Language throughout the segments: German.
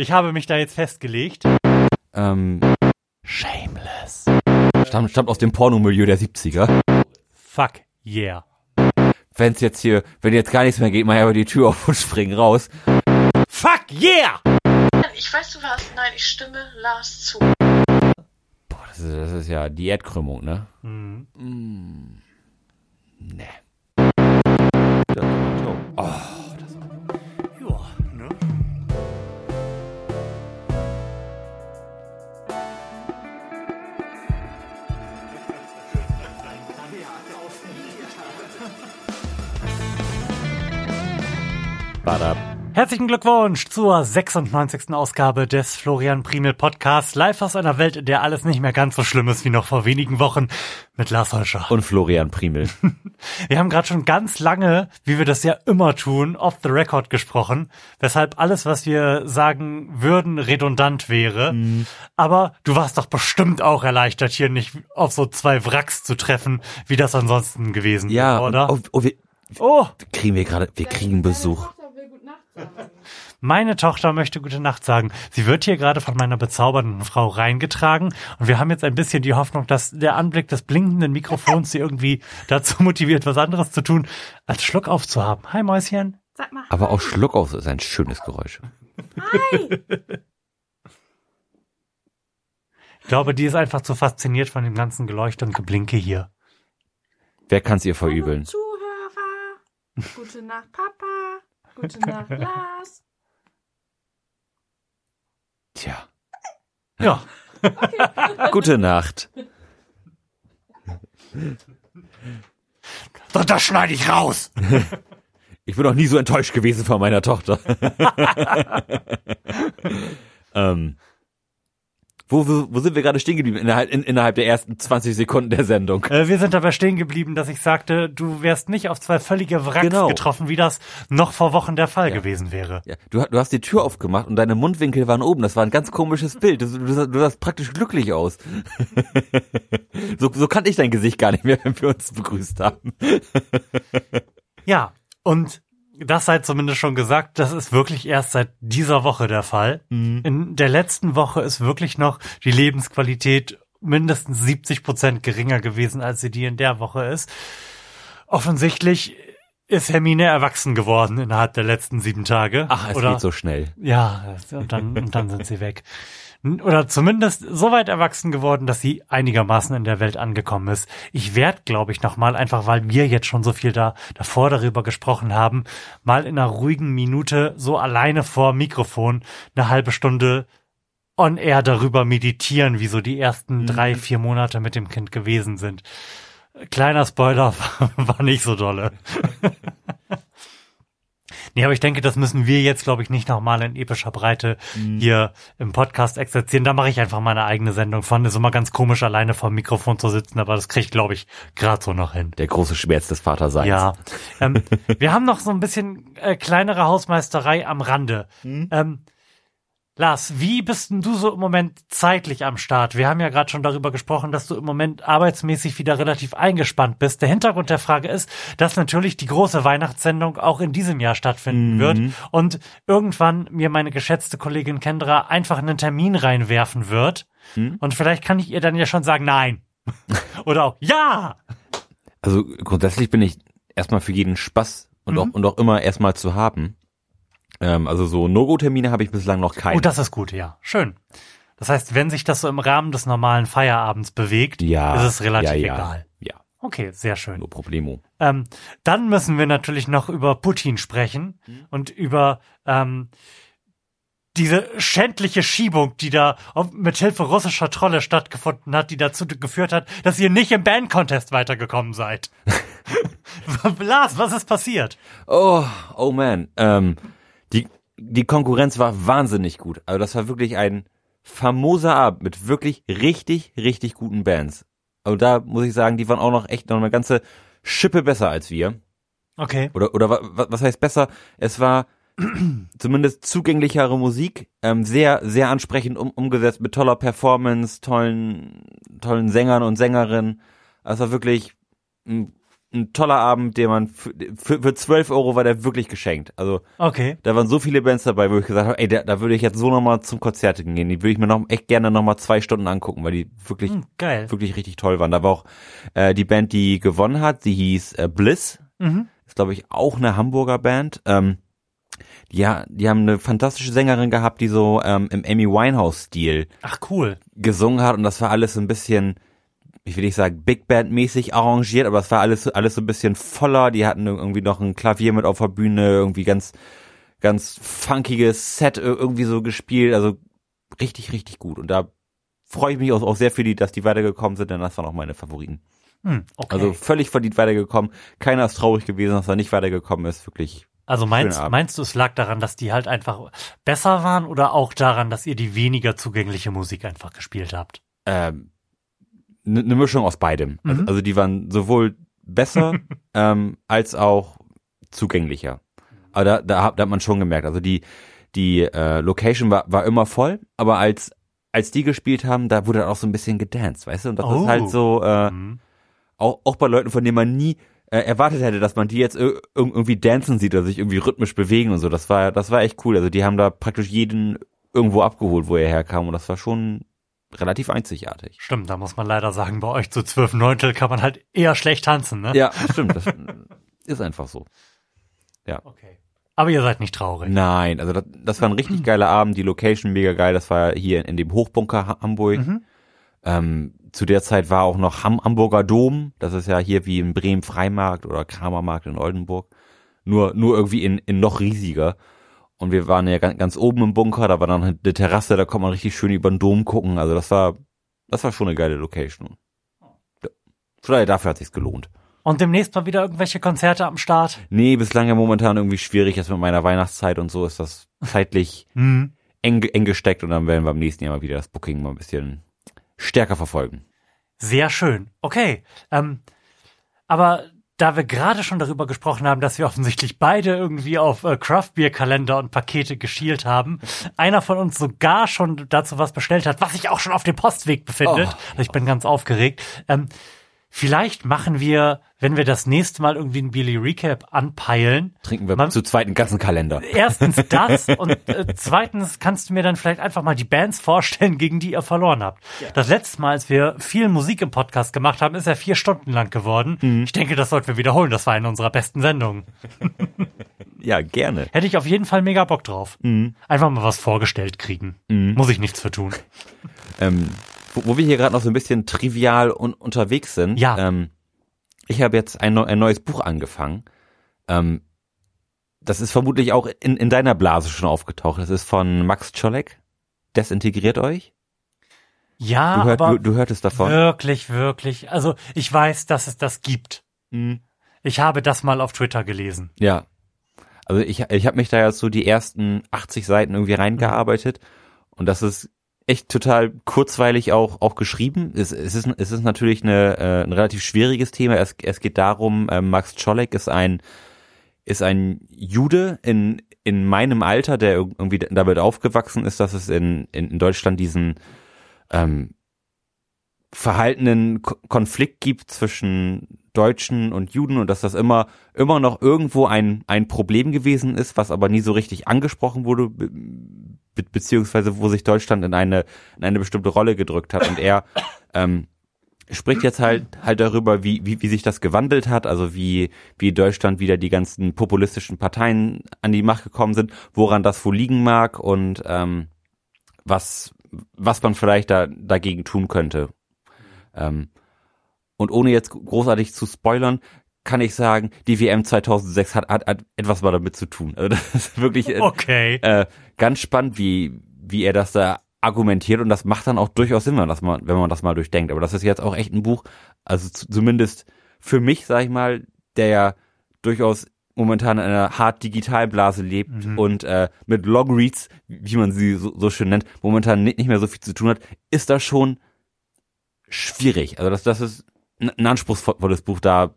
Ich habe mich da jetzt festgelegt. Ähm, Shameless. stammt, stammt aus dem Pornomilieu der 70er. Fuck yeah. Wenn's jetzt hier, wenn jetzt gar nichts mehr geht, mach ich aber die Tür auf und spring raus. Fuck yeah! Ich weiß du was. Nein, ich stimme Lars zu. Boah, das ist, das ist ja die Erdkrümmung, ne? Mhm. Mm. Ne. Das ist so. Oh, badab. Herzlichen Glückwunsch zur 96. Ausgabe des Florian Primel Podcasts, live aus einer Welt, in der alles nicht mehr ganz so schlimm ist wie noch vor wenigen Wochen mit Lars Holscher. Und Florian Primel. Wir haben gerade schon ganz lange, wie wir das ja immer tun, off the record gesprochen, weshalb alles, was wir sagen würden, redundant wäre. Aber du warst doch bestimmt auch erleichtert, hier nicht auf so zwei Wracks zu treffen, wie das ansonsten gewesen Ja, wäre, oder? Oh, oh, wir oh, kriegen wir gerade, wir kriegen Besuch. Meine Tochter möchte gute Nacht sagen. Sie wird hier gerade von meiner bezaubernden Frau reingetragen und wir haben jetzt ein bisschen die Hoffnung, dass der Anblick des blinkenden Mikrofons sie irgendwie dazu motiviert, was anderes zu tun, als Schluck aufzuhaben. Hi Mäuschen. Sag mal. Aber auch Schluck aus ist ein schönes Geräusch. Ich glaube, die ist einfach zu fasziniert von dem ganzen Geleuchte und Geblinke hier. Wer kann's ihr verübeln? Zuhörer. Gute Nacht, Papa. Gute Nacht, Lars. Tja. Ja. Gute Nacht. Das, das schneide ich raus. Ich bin noch nie so enttäuscht gewesen von meiner Tochter. ähm, wo, wo, wo sind wir gerade stehen geblieben? Innerhalb, in, innerhalb der ersten 20 Sekunden der Sendung. Äh, wir sind dabei stehen geblieben, dass ich sagte, du wärst nicht auf zwei völlige Wracks Genau. getroffen, wie das noch vor Wochen der Fall Ja. gewesen wäre. Ja, du, du hast die Tür aufgemacht und deine Mundwinkel waren oben. Das war ein ganz komisches Bild. Du, du, du sahst praktisch glücklich aus. so, so kannte ich dein Gesicht gar nicht mehr, wenn wir uns begrüßt haben. Ja, und das sei zumindest schon gesagt, das ist wirklich erst seit dieser Woche der Fall. In der letzten Woche ist wirklich noch die Lebensqualität mindestens 70 Prozent geringer gewesen, als sie die in der Woche ist. Offensichtlich ist Hermine erwachsen geworden innerhalb der letzten sieben Tage. Ach, es Oder, geht so schnell. Ja, und dann, und dann sind sie weg. Oder zumindest so weit erwachsen geworden, dass sie einigermaßen in der Welt angekommen ist. Ich werde, glaube ich, nochmal, einfach weil wir jetzt schon so viel da davor darüber gesprochen haben, mal in einer ruhigen Minute so alleine vor Mikrofon eine halbe Stunde on air darüber meditieren, wie so die ersten drei, vier Monate mit dem Kind gewesen sind. Kleiner Spoiler, war nicht so dolle. Nee, aber ich denke, das müssen wir jetzt, glaube ich, nicht nochmal in epischer Breite hier im Podcast exerzieren. Da mache ich einfach meine eigene Sendung von. Ist immer ganz komisch, alleine vor dem Mikrofon zu sitzen, aber das kriege ich, glaube ich, gerade so noch hin. Der große Schmerz des Vaterseins. Ja. ähm, wir haben noch so ein bisschen äh, kleinere Hausmeisterei am Rande. Ähm, Lars, wie bist denn du so im Moment zeitlich am Start? Wir haben ja gerade schon darüber gesprochen, dass du im Moment arbeitsmäßig wieder relativ eingespannt bist. Der Hintergrund der Frage ist, dass natürlich die große Weihnachtssendung auch in diesem Jahr stattfinden wird und irgendwann mir meine geschätzte Kollegin Kendra einfach einen Termin reinwerfen wird. Und vielleicht kann ich ihr dann ja schon sagen, nein. Oder auch, ja! Also grundsätzlich bin ich erstmal für jeden Spaß und, Mhm. auch, und auch immer erstmal zu haben. Ähm, also so No-Go-Termine habe ich bislang noch keine. Oh, das ist gut, ja. Schön. Das heißt, wenn sich das so im Rahmen des normalen Feierabends bewegt, ja, ist es relativ ja, ja, egal. Ja, Okay, sehr schön. no problemo. Ähm, dann müssen wir natürlich noch über Putin sprechen und über ähm, diese schändliche Schiebung, die da mit Hilfe russischer Trolle stattgefunden hat, die dazu geführt hat, dass ihr nicht im Band-Contest weitergekommen seid. Lars, was ist passiert? Oh, oh man. Ähm, die, Konkurrenz war wahnsinnig gut. Also das war wirklich ein famoser Abend mit wirklich richtig, richtig guten Bands. Also da muss ich sagen, die waren auch noch echt noch eine ganze Schippe besser als wir. Okay. Oder, oder wa- wa- was heißt besser? Es war zumindest zugänglichere Musik, ähm, sehr, sehr ansprechend um, umgesetzt mit toller Performance, tollen, tollen Sängern und Sängerinnen. Also wirklich, m, ein toller Abend, den man für, für, für 12 Euro war der wirklich geschenkt. Also Okay. da waren so viele Bands dabei, wo ich gesagt habe, ey, da, da würde ich jetzt so nochmal zum Konzert gehen. Die würde ich mir noch echt gerne nochmal zwei Stunden angucken, weil die wirklich, Hm, geil. wirklich richtig toll waren. Da war auch äh, die Band, die gewonnen hat, die hieß äh, Bliss. Mhm. Ist, glaube ich, auch eine Hamburger Band. Ähm, ja, die haben eine fantastische Sängerin gehabt, die so ähm, im Amy Winehouse-Stil Ach, cool. gesungen hat und das war alles so ein bisschen, ich will nicht sagen Big Band mäßig arrangiert, aber es war alles alles so ein bisschen voller. Die hatten irgendwie noch ein Klavier mit auf der Bühne, irgendwie ganz ganz funkiges Set ir- irgendwie so gespielt, also richtig richtig gut und da freue ich mich auch, auch sehr für die, dass die weitergekommen sind, denn das waren auch meine Favoriten. Hm, okay. Also völlig verdient weitergekommen. Keiner ist traurig gewesen, dass er nicht weitergekommen ist, wirklich. also meinst, meinst du, es lag daran, dass die halt einfach besser waren oder auch daran, dass ihr die weniger zugängliche Musik einfach gespielt habt? ähm, eine ne Mischung aus beidem. Also, Mhm. also die waren sowohl besser ähm, als auch zugänglicher. Aber da, da, hat, da hat man schon gemerkt. Also die die äh, Location war, war immer voll, aber als als die gespielt haben, da wurde auch so ein bisschen gedanced, weißt du? Und das Oh. ist halt so äh, Mhm. auch auch bei Leuten, von denen man nie äh, erwartet hätte, dass man die jetzt ir- ir- irgendwie dancen sieht oder sich irgendwie rhythmisch bewegen und so. Das war das war echt cool. Also die haben da praktisch jeden irgendwo abgeholt, wo er herkam und das war schon relativ einzigartig. Stimmt, da muss man leider sagen, bei euch zu zwölf Neuntel kann man halt eher schlecht tanzen, ne? Ja, stimmt. Das ist einfach so. Okay. Aber ihr seid nicht traurig. Nein, also das, das war ein richtig geiler Abend. Die Location mega geil. Das war hier in dem Hochbunker Ha- Hamburg. Mhm. Ähm, zu der Zeit war auch noch Ham Hamburger Dom. Das ist ja hier wie in Bremen Freimarkt oder Kramermarkt in Oldenburg. Nur, nur irgendwie in, in noch riesiger. Und wir waren ja ganz, ganz oben im Bunker. Da war dann eine Terrasse. Da konnte man richtig schön über den Dom gucken. Also das war, das war schon eine geile Location. Allein dafür hat sich's gelohnt. Und demnächst mal wieder irgendwelche Konzerte am Start? Nee, bislang ja momentan irgendwie schwierig. Jetzt mit meiner Weihnachtszeit und so ist das zeitlich Hm. eng, eng gesteckt und dann werden wir im nächsten Jahr mal wieder das Booking mal ein bisschen stärker verfolgen. Sehr schön. Okay. Ähm, aber da wir gerade schon darüber gesprochen haben, dass wir offensichtlich beide irgendwie auf äh, Craft-Bier-Kalender und Pakete geschielt haben, einer von uns sogar schon dazu was bestellt hat, was sich auch schon auf dem Postweg befindet. Oh. Also ich bin ganz aufgeregt. Ähm, vielleicht machen wir, wenn wir das nächste Mal irgendwie ein Billy Recap anpeilen, Trinken wir Man- zu zweiten ganzen Kalender. erstens das und äh, zweitens kannst du mir dann vielleicht einfach mal die Bands vorstellen, gegen die ihr verloren habt. Das letzte Mal, als wir viel Musik im Podcast gemacht haben, ist er vier Stunden lang geworden. Mhm. Ich denke, das sollten wir wiederholen. Das war eine unserer besten Sendungen. Ja, gerne. Hätte ich auf jeden Fall mega Bock drauf. Mhm. Einfach mal was vorgestellt kriegen. Muss ich nichts für tun. Ähm, wo, wo wir hier gerade noch so ein bisschen trivial und unterwegs sind. Ja. Ähm, ich habe jetzt ein, ein neues Buch angefangen. Ähm, das ist vermutlich auch in, in deiner Blase schon aufgetaucht. Das ist von Max Czolek. Desintegriert euch. Ja, Du, hört, aber du, du hörtest davon. wirklich, wirklich. Also ich weiß, dass es das gibt. Mhm. Ich habe das mal auf Twitter gelesen. Ja. Also ich, ich habe mich da jetzt so die ersten 80 Seiten irgendwie reingearbeitet und das ist echt total kurzweilig auch auch geschrieben. Es, es ist es ist natürlich eine, äh, ein relativ schwieriges Thema. Es, es geht darum, äh, Max Czolek ist ein ist ein Jude in in meinem Alter, der irgendwie damit aufgewachsen ist, dass es in in, in Deutschland diesen ähm, verhaltenen Ko- Konflikt gibt zwischen Deutschen und Juden und dass das immer immer noch irgendwo ein ein Problem gewesen ist, was aber nie so richtig angesprochen wurde, be be beziehungsweise wo sich Deutschland in eine in eine bestimmte Rolle gedrückt hat und er ähm, spricht jetzt halt halt darüber, wie, wie wie sich das gewandelt hat, also wie wie Deutschland wieder die ganzen populistischen Parteien an die Macht gekommen sind, woran das wohl liegen mag und ähm, was was man vielleicht da dagegen tun könnte. Ähm, und ohne jetzt großartig zu spoilern, kann ich sagen, die WM 2006 hat, hat, hat etwas mal damit zu tun. Also das ist wirklich äh, Okay. äh, ganz spannend, wie, wie er das da argumentiert und das macht dann auch durchaus Sinn, wenn man das mal, wenn man das mal durchdenkt. Aber das ist jetzt auch echt ein Buch, also zu, zumindest für mich, sag ich mal, der ja durchaus momentan in einer hart Digitalblase lebt Mhm. und äh, mit Longreads, wie man sie so, so schön nennt, momentan nicht, nicht mehr so viel zu tun hat, ist das schon schwierig. Also das, das ist ein, anspruchsvolles Buch, da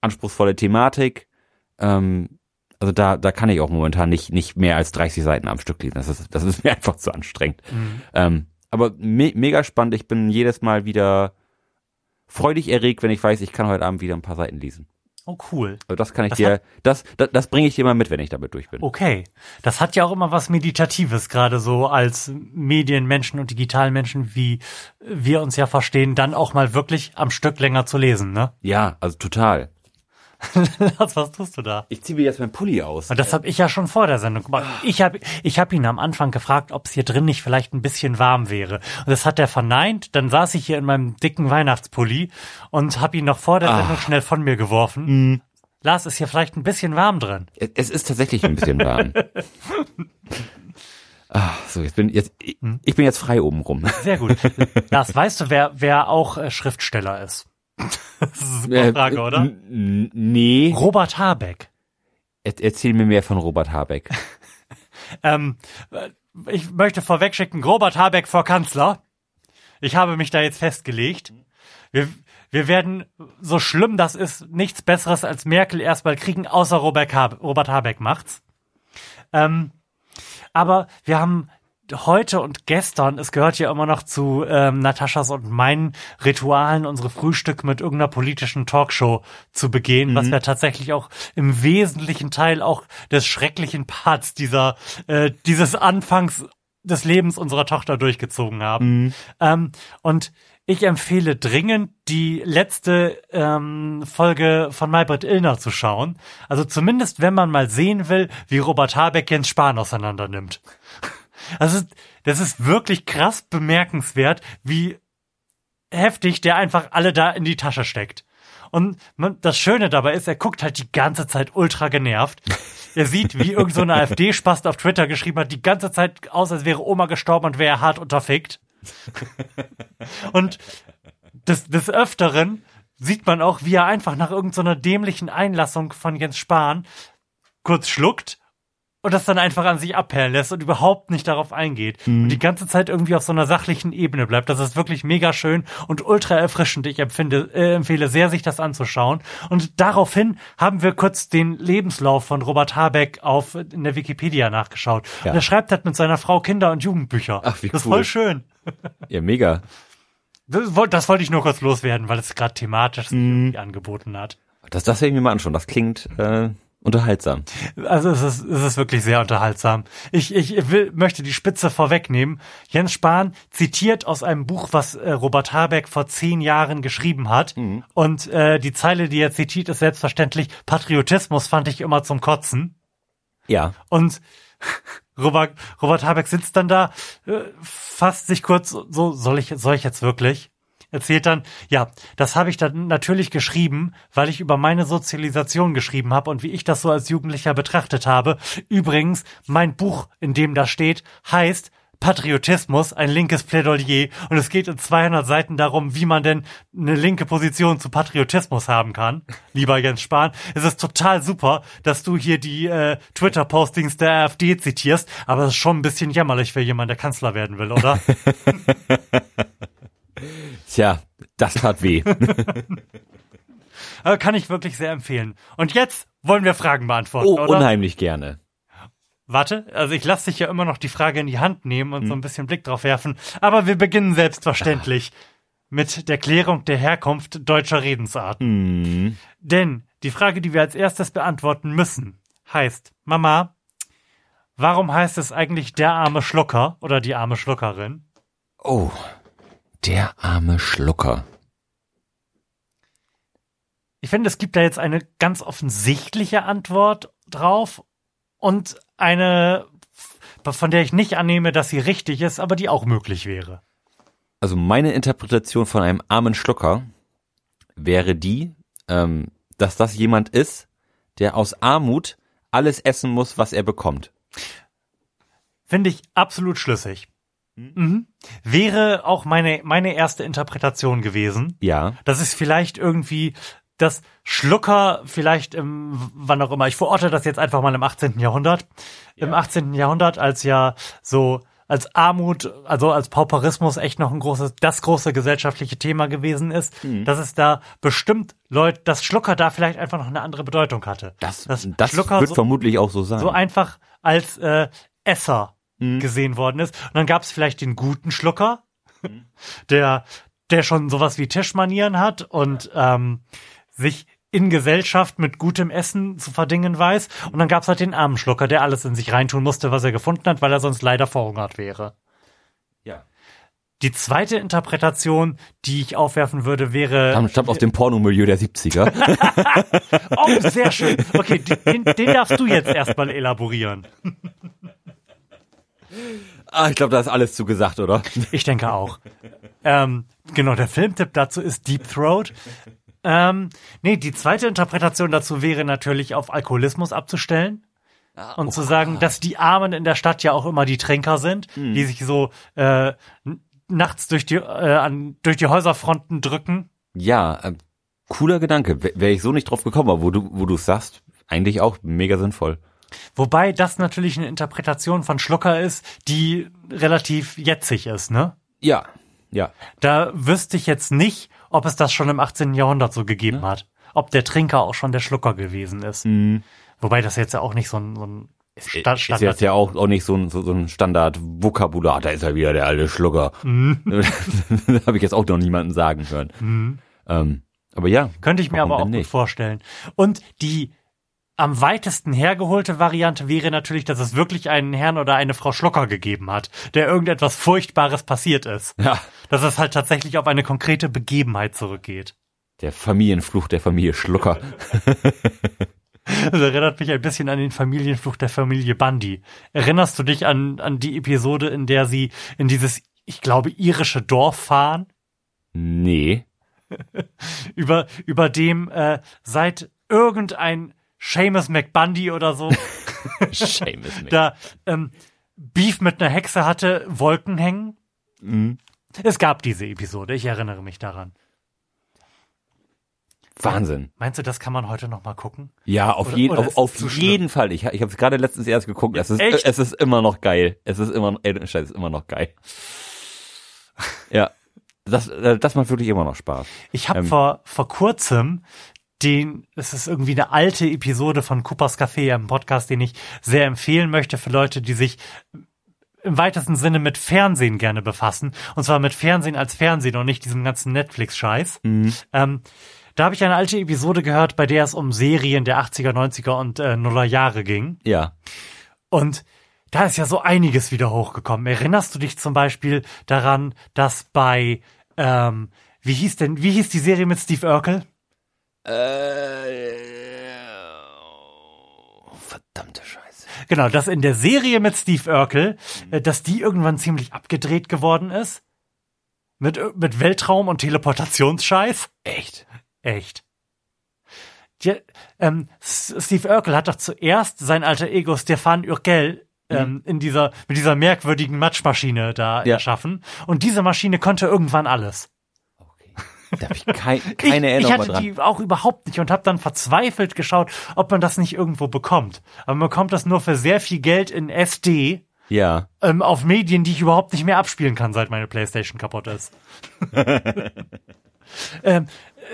anspruchsvolle Thematik, ähm, also da, da kann ich auch momentan nicht, nicht mehr als 30 Seiten am Stück lesen. Das ist, das ist mir einfach zu anstrengend. Mhm. Ähm, aber me mega spannend. Ich bin jedes Mal wieder freudig erregt, wenn ich weiß, ich kann heute Abend wieder ein paar Seiten lesen. Oh, cool. Also das kann ich Das dir, das, das, das bringe ich dir mal mit, wenn ich damit durch bin. Okay. Das hat ja auch immer was Meditatives, gerade so als Medienmenschen und Digitalmenschen, wie wir uns ja verstehen, dann auch mal wirklich am Stück länger zu lesen, ne? Ja, also total. was, was tust du da? Ich ziehe mir jetzt meinen Pulli aus. Und das habe ich ja schon vor der Sendung gemacht. Ich habe ich hab ihn am Anfang gefragt, ob es hier drin nicht vielleicht ein bisschen warm wäre. Und das hat er verneint. Dann saß ich hier in meinem dicken Weihnachtspulli und habe ihn noch vor der Sendung schnell von mir geworfen. Lars, ist hier vielleicht ein bisschen warm drin? Es- ist tatsächlich ein bisschen warm. Ah, so, jetzt bin jetzt ich, ich bin jetzt frei oben rum. Sehr gut. Lars, weißt du, wer, wer auch äh, Schriftsteller ist? Das ist eine super Frage, oder? Äh, Nee. Robert Habeck. Er, erzähl mir mehr von Robert Habeck. Ähm, äh, ich möchte vorwegschicken, Robert Habeck vor Kanzler. Ich habe mich da jetzt festgelegt. Wir, wir werden, so schlimm das ist, nichts Besseres als Merkel erstmal kriegen, außer Robert, Habe, Robert Habeck macht's. Ähm, aber wir haben heute und gestern, es gehört ja immer noch zu ähm, Nataschas und meinen Ritualen, unsere Frühstück mit irgendeiner politischen Talkshow zu begehen, was wir tatsächlich auch im wesentlichen Teil auch des schrecklichen Parts dieser, äh, dieses Anfangs des Lebens unserer Tochter durchgezogen haben. Ähm, und ich empfehle dringend, die letzte ähm, Folge von Maybrit Illner zu schauen. Also zumindest, wenn man mal sehen will, wie Robert Habeck Jens Spahn auseinander nimmt. Also das ist wirklich krass bemerkenswert, wie heftig der einfach alle da in die Tasche steckt. Und man, das Schöne dabei ist, er guckt halt die ganze Zeit ultra genervt. Er sieht, wie irgend so eine AfD-Spast auf Twitter geschrieben hat, die ganze Zeit aus, als wäre Oma gestorben und wäre hart unterfickt. Und des, des Öfteren sieht man auch, wie er einfach nach irgendeiner dämlichen Einlassung von Jens Spahn kurz schluckt und das dann einfach an sich abperlen lässt und überhaupt nicht darauf eingeht. Und die ganze Zeit irgendwie auf so einer sachlichen Ebene bleibt. Das ist wirklich mega schön und ultra erfrischend. Ich empfinde, äh, empfehle sehr, sich das anzuschauen. Und daraufhin haben wir kurz den Lebenslauf von Robert Habeck auf in der Wikipedia nachgeschaut. Ja. Und er schreibt halt mit seiner Frau Kinder- und Jugendbücher. Ach, wie das ist cool. voll schön. Ja, mega. Das, das wollte ich nur kurz loswerden, weil es gerade thematisch Mhm. irgendwie angeboten hat. Das, das werde ich mir mal anschauen. Das klingt äh, unterhaltsam. Also es ist, es ist wirklich sehr unterhaltsam. Ich, ich will, möchte die Spitze vorwegnehmen. Jens Spahn zitiert aus einem Buch, was äh, Robert Habeck vor zehn Jahren geschrieben hat. Und äh, die Zeile, die er zitiert, ist selbstverständlich, Patriotismus fand ich immer zum Kotzen. Ja. Und Robert, Robert Habeck sitzt dann da, äh, fasst sich kurz, so soll ich, soll ich jetzt wirklich? Erzählt dann, ja, das habe ich dann natürlich geschrieben, weil ich über meine Sozialisation geschrieben habe und wie ich das so als Jugendlicher betrachtet habe. Übrigens, mein Buch, in dem das steht, heißt Patriotismus, ein linkes Plädoyer und es geht in 200 Seiten darum, wie man denn eine linke Position zu Patriotismus haben kann. Lieber Jens Spahn, es ist total super, dass du hier die äh, Twitter-Postings der AfD zitierst, aber es ist schon ein bisschen jämmerlich für jemanden, der Kanzler werden will, oder? Tja, das tat weh. kann ich wirklich sehr empfehlen. Und jetzt wollen wir Fragen beantworten, Oh, oder? unheimlich gerne. Warte, also ich lasse dich ja immer noch die Frage in die Hand nehmen und so ein bisschen Blick drauf werfen, aber wir beginnen selbstverständlich mit der Klärung der Herkunft deutscher Redensarten. Denn die Frage, die wir als erstes beantworten müssen, heißt, Mama, warum heißt es eigentlich der arme Schlucker oder die arme Schluckerin? Oh, der arme Schlucker. Ich finde, es gibt da jetzt eine ganz offensichtliche Antwort drauf und eine, von der ich nicht annehme, dass sie richtig ist, aber die auch möglich wäre. Also meine Interpretation von einem armen Schlucker wäre die, ähm, dass das jemand ist, der aus Armut alles essen muss, was er bekommt. Finde ich absolut schlüssig. Mhm. Wäre auch meine, meine erste Interpretation gewesen. Ja. Das ist vielleicht irgendwie das Schlucker, vielleicht im, wann auch immer. Ich verorte das jetzt einfach mal im 18. Jahrhundert. Im 18. Jahrhundert, als ja so, als Armut, also als Pauperismus echt noch ein großes, das große gesellschaftliche Thema gewesen ist, dass es da bestimmt Leute, dass Schlucker da vielleicht einfach noch eine andere Bedeutung hatte. Das, Dass das Schlucker wird so- vermutlich auch so sein. so einfach als äh, Esser gesehen worden ist. Und dann gab es vielleicht den guten Schlucker, der, der schon sowas wie Tischmanieren hat und ähm, sich in Gesellschaft mit gutem Essen zu verdingen weiß. Und dann gab's halt den armen Schlucker, der alles in sich reintun musste, was er gefunden hat, weil er sonst leider verhungert wäre. Ja. Die zweite Interpretation, die ich aufwerfen würde, wäre. Stammt stammt aus dem Pornomilieu der 70er. Oh, sehr schön. Okay, den, den darfst du jetzt erstmal elaborieren. ah, ich glaube, da ist alles zu gesagt, oder? Ich denke auch. Ähm, genau, der Filmtipp dazu ist Deep Throat. Ähm, nee, die zweite Interpretation dazu wäre natürlich auf Alkoholismus abzustellen. Und zu sagen, dass die Armen in der Stadt ja auch immer die Trinker sind, die sich so äh, nachts durch die, äh, an, durch die Häuserfronten drücken. Ja, äh, cooler Gedanke. Wäre ich so nicht drauf gekommen, aber wo du, wo du es sagst, eigentlich auch mega sinnvoll. Wobei das natürlich eine Interpretation von Schlucker ist, die relativ jetzig ist, ne? Ja, ja. Da wüsste ich jetzt nicht, ob es das schon im 18. Jahrhundert so gegeben hat. Ob der Trinker auch schon der Schlucker gewesen ist. Wobei das jetzt ja auch nicht so ein, so ein Sta Ist jetzt ja auch, auch nicht so ein, so, so ein Standard-Vokabular. Da ist er wieder, der alte Schlucker. das habe ich jetzt auch noch niemanden sagen hören. Ähm, aber ja. Könnte ich mir aber auch denn gut nicht? vorstellen. Und die am weitesten hergeholte Variante wäre natürlich, dass es wirklich einen Herrn oder eine Frau Schlucker gegeben hat, der irgendetwas Furchtbares passiert ist. Ja. Dass es halt tatsächlich auf eine konkrete Begebenheit zurückgeht. Der Familienfluch der Familie Schlucker. Das erinnert mich ein bisschen an den Familienfluch der Familie Bundy. Erinnerst du dich an, an die Episode, in der sie in dieses, ich glaube, irische Dorf fahren? nee. Über, über dem äh, seit irgendein Seamus McBundy oder so Seamus Mc- da ähm, Beef mit einer Hexe hatte, Wolken hängen. Mhm. Es gab diese Episode, ich erinnere mich daran. Wahnsinn. Meinst du, das kann man heute noch mal gucken? Ja, auf, Oder- jeden, oder auf, auf jeden Fall. Ich, ich habe es gerade letztens erst geguckt. Es ist, Echt? es ist immer noch geil. Es ist immer, ey, Scheiße, es ist immer noch geil. Ja, das, äh, das macht wirklich immer noch Spaß. Ich habe Ähm. vor, vor kurzem den, es ist irgendwie eine alte Episode von Coopers Café, einem Podcast, den ich sehr empfehlen möchte für Leute, die sich im weitesten Sinne mit Fernsehen gerne befassen. Und zwar mit Fernsehen als Fernsehen und nicht diesem ganzen Netflix-Scheiß. Ähm, da habe ich eine alte Episode gehört, bei der es um Serien der 80er, 90er und äh, Nuller Jahre ging. Ja. Und da ist ja so einiges wieder hochgekommen. Erinnerst du dich zum Beispiel daran, dass bei, ähm, wie hieß denn, wie hieß die Serie mit Steve Urkel? Äh, verdammte Scheiße. Genau, dass in der Serie mit Steve Urkel, äh, dass die irgendwann ziemlich abgedreht geworden ist. Mit, äh, mit Weltraum und Teleportationsscheiß. Echt? Echt. Die, ähm, Steve Urkel hat doch zuerst sein alter Ego Stefan Urkel ähm, in dieser, mit dieser merkwürdigen Matschmaschine da Ja. erschaffen. Und diese Maschine konnte irgendwann alles. Da habe ich kein, keine ich, Erinnerung ich hatte dran. die auch überhaupt nicht und habe dann verzweifelt geschaut, ob man das nicht irgendwo bekommt. Aber man bekommt das nur für sehr viel Geld in SD Ja. ähm, auf Medien, die ich überhaupt nicht mehr abspielen kann, seit meine Playstation kaputt ist. ähm,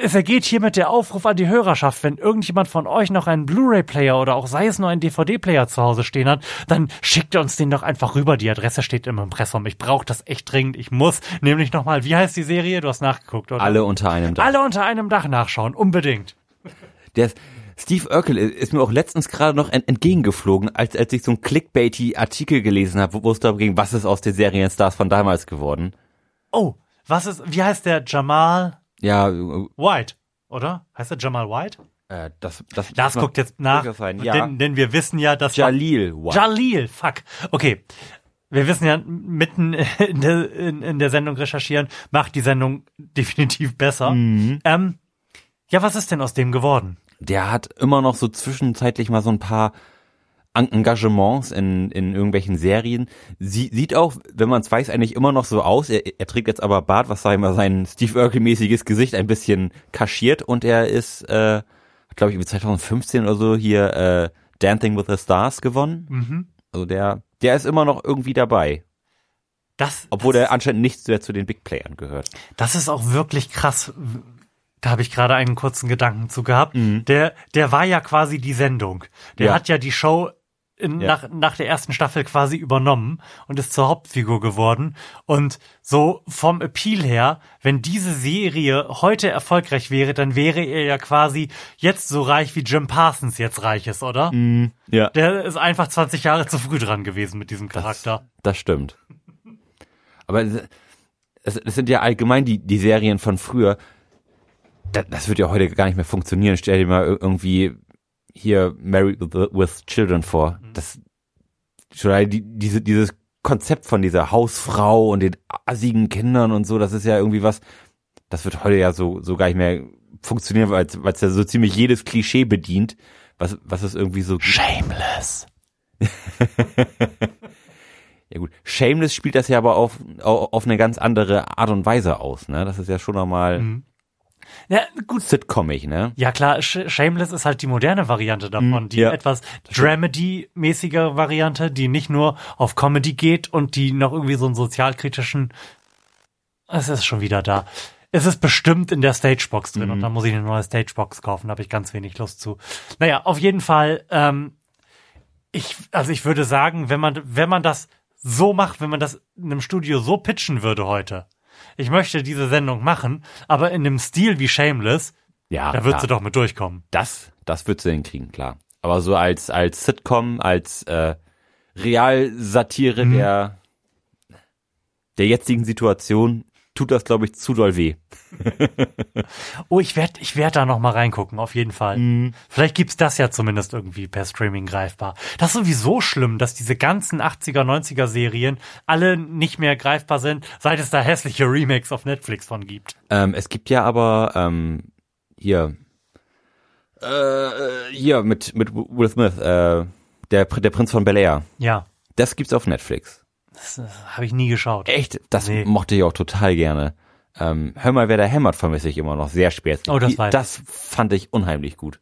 es ergeht hiermit der Aufruf an die Hörerschaft, wenn irgendjemand von euch noch einen Blu-ray-Player oder auch sei es nur einen DVD-Player zu Hause stehen hat, dann schickt uns den doch einfach rüber. Die Adresse steht im Impressum. Ich brauche das echt dringend. Ich muss nämlich nochmal, wie heißt die Serie? Du hast nachgeguckt, oder? Alle unter einem Dach. Alle unter einem Dach nachschauen, unbedingt. Der Steve Urkel ist mir auch letztens gerade noch ent- entgegengeflogen, als, als ich so einen clickbaity Artikel gelesen habe, wo wo es darum ging, was ist aus den Serienstars von damals geworden. Oh, was ist, wie heißt der Jamal Ja, äh, White, oder? Heißt der Jamal White? äh, das, das Lars das guckt jetzt nach. Ja, denn, denn wir wissen ja, dass Jalil. Wow. Jalil, fuck. Okay. Wir wissen ja, mitten in der, in, in der Sendung recherchieren, macht die Sendung definitiv besser. Mhm. Ähm, ja, was ist denn aus dem geworden? Der hat immer noch so zwischenzeitlich mal so ein paar Engagements in, in irgendwelchen Serien. Sie, sieht auch, wenn man es weiß, eigentlich immer noch so aus. Er, er trägt jetzt aber Bart, was sag ich mal, sein Steve Urkel-mäßiges Gesicht ein bisschen kaschiert und er ist, äh, glaube ich, wie 2015 oder so hier äh, Dancing with the Stars gewonnen. Mhm. Also der, der ist immer noch irgendwie dabei. Das, Obwohl der anscheinend nicht mehr zu den Big Playern gehört. das ist auch wirklich krass. Da habe ich gerade einen kurzen Gedanken zu gehabt. Mhm. Der, der war ja quasi die Sendung. Der Ja. hat ja die Show in, Ja. nach, nach der ersten Staffel quasi übernommen und ist zur Hauptfigur geworden. Und so vom Appeal her, wenn diese Serie heute erfolgreich wäre, dann wäre er ja quasi jetzt so reich wie Jim Parsons jetzt reich ist, oder? Ja. Der ist einfach 20 Jahre zu früh dran gewesen mit diesem Charakter. Das stimmt. Aber es, es sind ja allgemein die, die Serien von früher. Das, das wird ja heute gar nicht mehr funktionieren. Stell dir mal ir- irgendwie hier Married with, with Children vor. Das schon die, diese, dieses Konzept von dieser Hausfrau und den assigen Kindern und so, das ist ja irgendwie was, das wird heute ja so, so gar nicht mehr funktionieren, weil es ja so ziemlich jedes Klischee bedient, was, was es irgendwie so. Shameless. Ja gut, Shameless spielt das ja aber auf, auf, auf eine ganz andere Art und Weise aus, ne? Das ist ja schon nochmal Mhm. Ja, gut. sitcomig, ne? Ja klar, Sh Shameless ist halt die moderne Variante davon, die ja. etwas Dramedy-mäßige Variante, die nicht nur auf Comedy geht und die noch irgendwie so einen sozialkritischen. Es ist schon wieder da. Es ist bestimmt in der Stagebox drin und dann muss ich eine neue Stagebox kaufen, da habe ich ganz wenig Lust zu. Naja, auf jeden Fall, ähm, ich, also ich würde sagen, wenn man, wenn man das so macht, wenn man das in einem Studio so pitchen würde heute, ich möchte diese Sendung machen, aber in einem Stil wie Shameless, Ja, da wird sie doch mit durchkommen. das, das wird sie hinkriegen, klar. Aber so als, als Sitcom, als äh, Realsatire Mhm. der, der jetzigen Situation tut das, glaube ich, zu doll weh. Oh, ich werde ich werd da noch mal reingucken, auf jeden Fall. Mhm. Vielleicht gibt's das ja zumindest irgendwie per Streaming greifbar. Das ist sowieso schlimm, dass diese ganzen 80er, 90er Serien alle nicht mehr greifbar sind, seit es da hässliche Remakes auf Netflix von gibt. Ähm, es gibt ja aber ähm, hier, äh, hier mit, mit Will Smith, äh, der, der Prinz von Bel Air. Ja, Das gibt's auf Netflix. Das äh, habe ich nie geschaut. Echt? Das Nee. mochte ich auch total gerne. Ähm, Hör mal, wer da hämmert, vermisse ich immer noch sehr spät. Oh, das ich. Das fand ich unheimlich gut.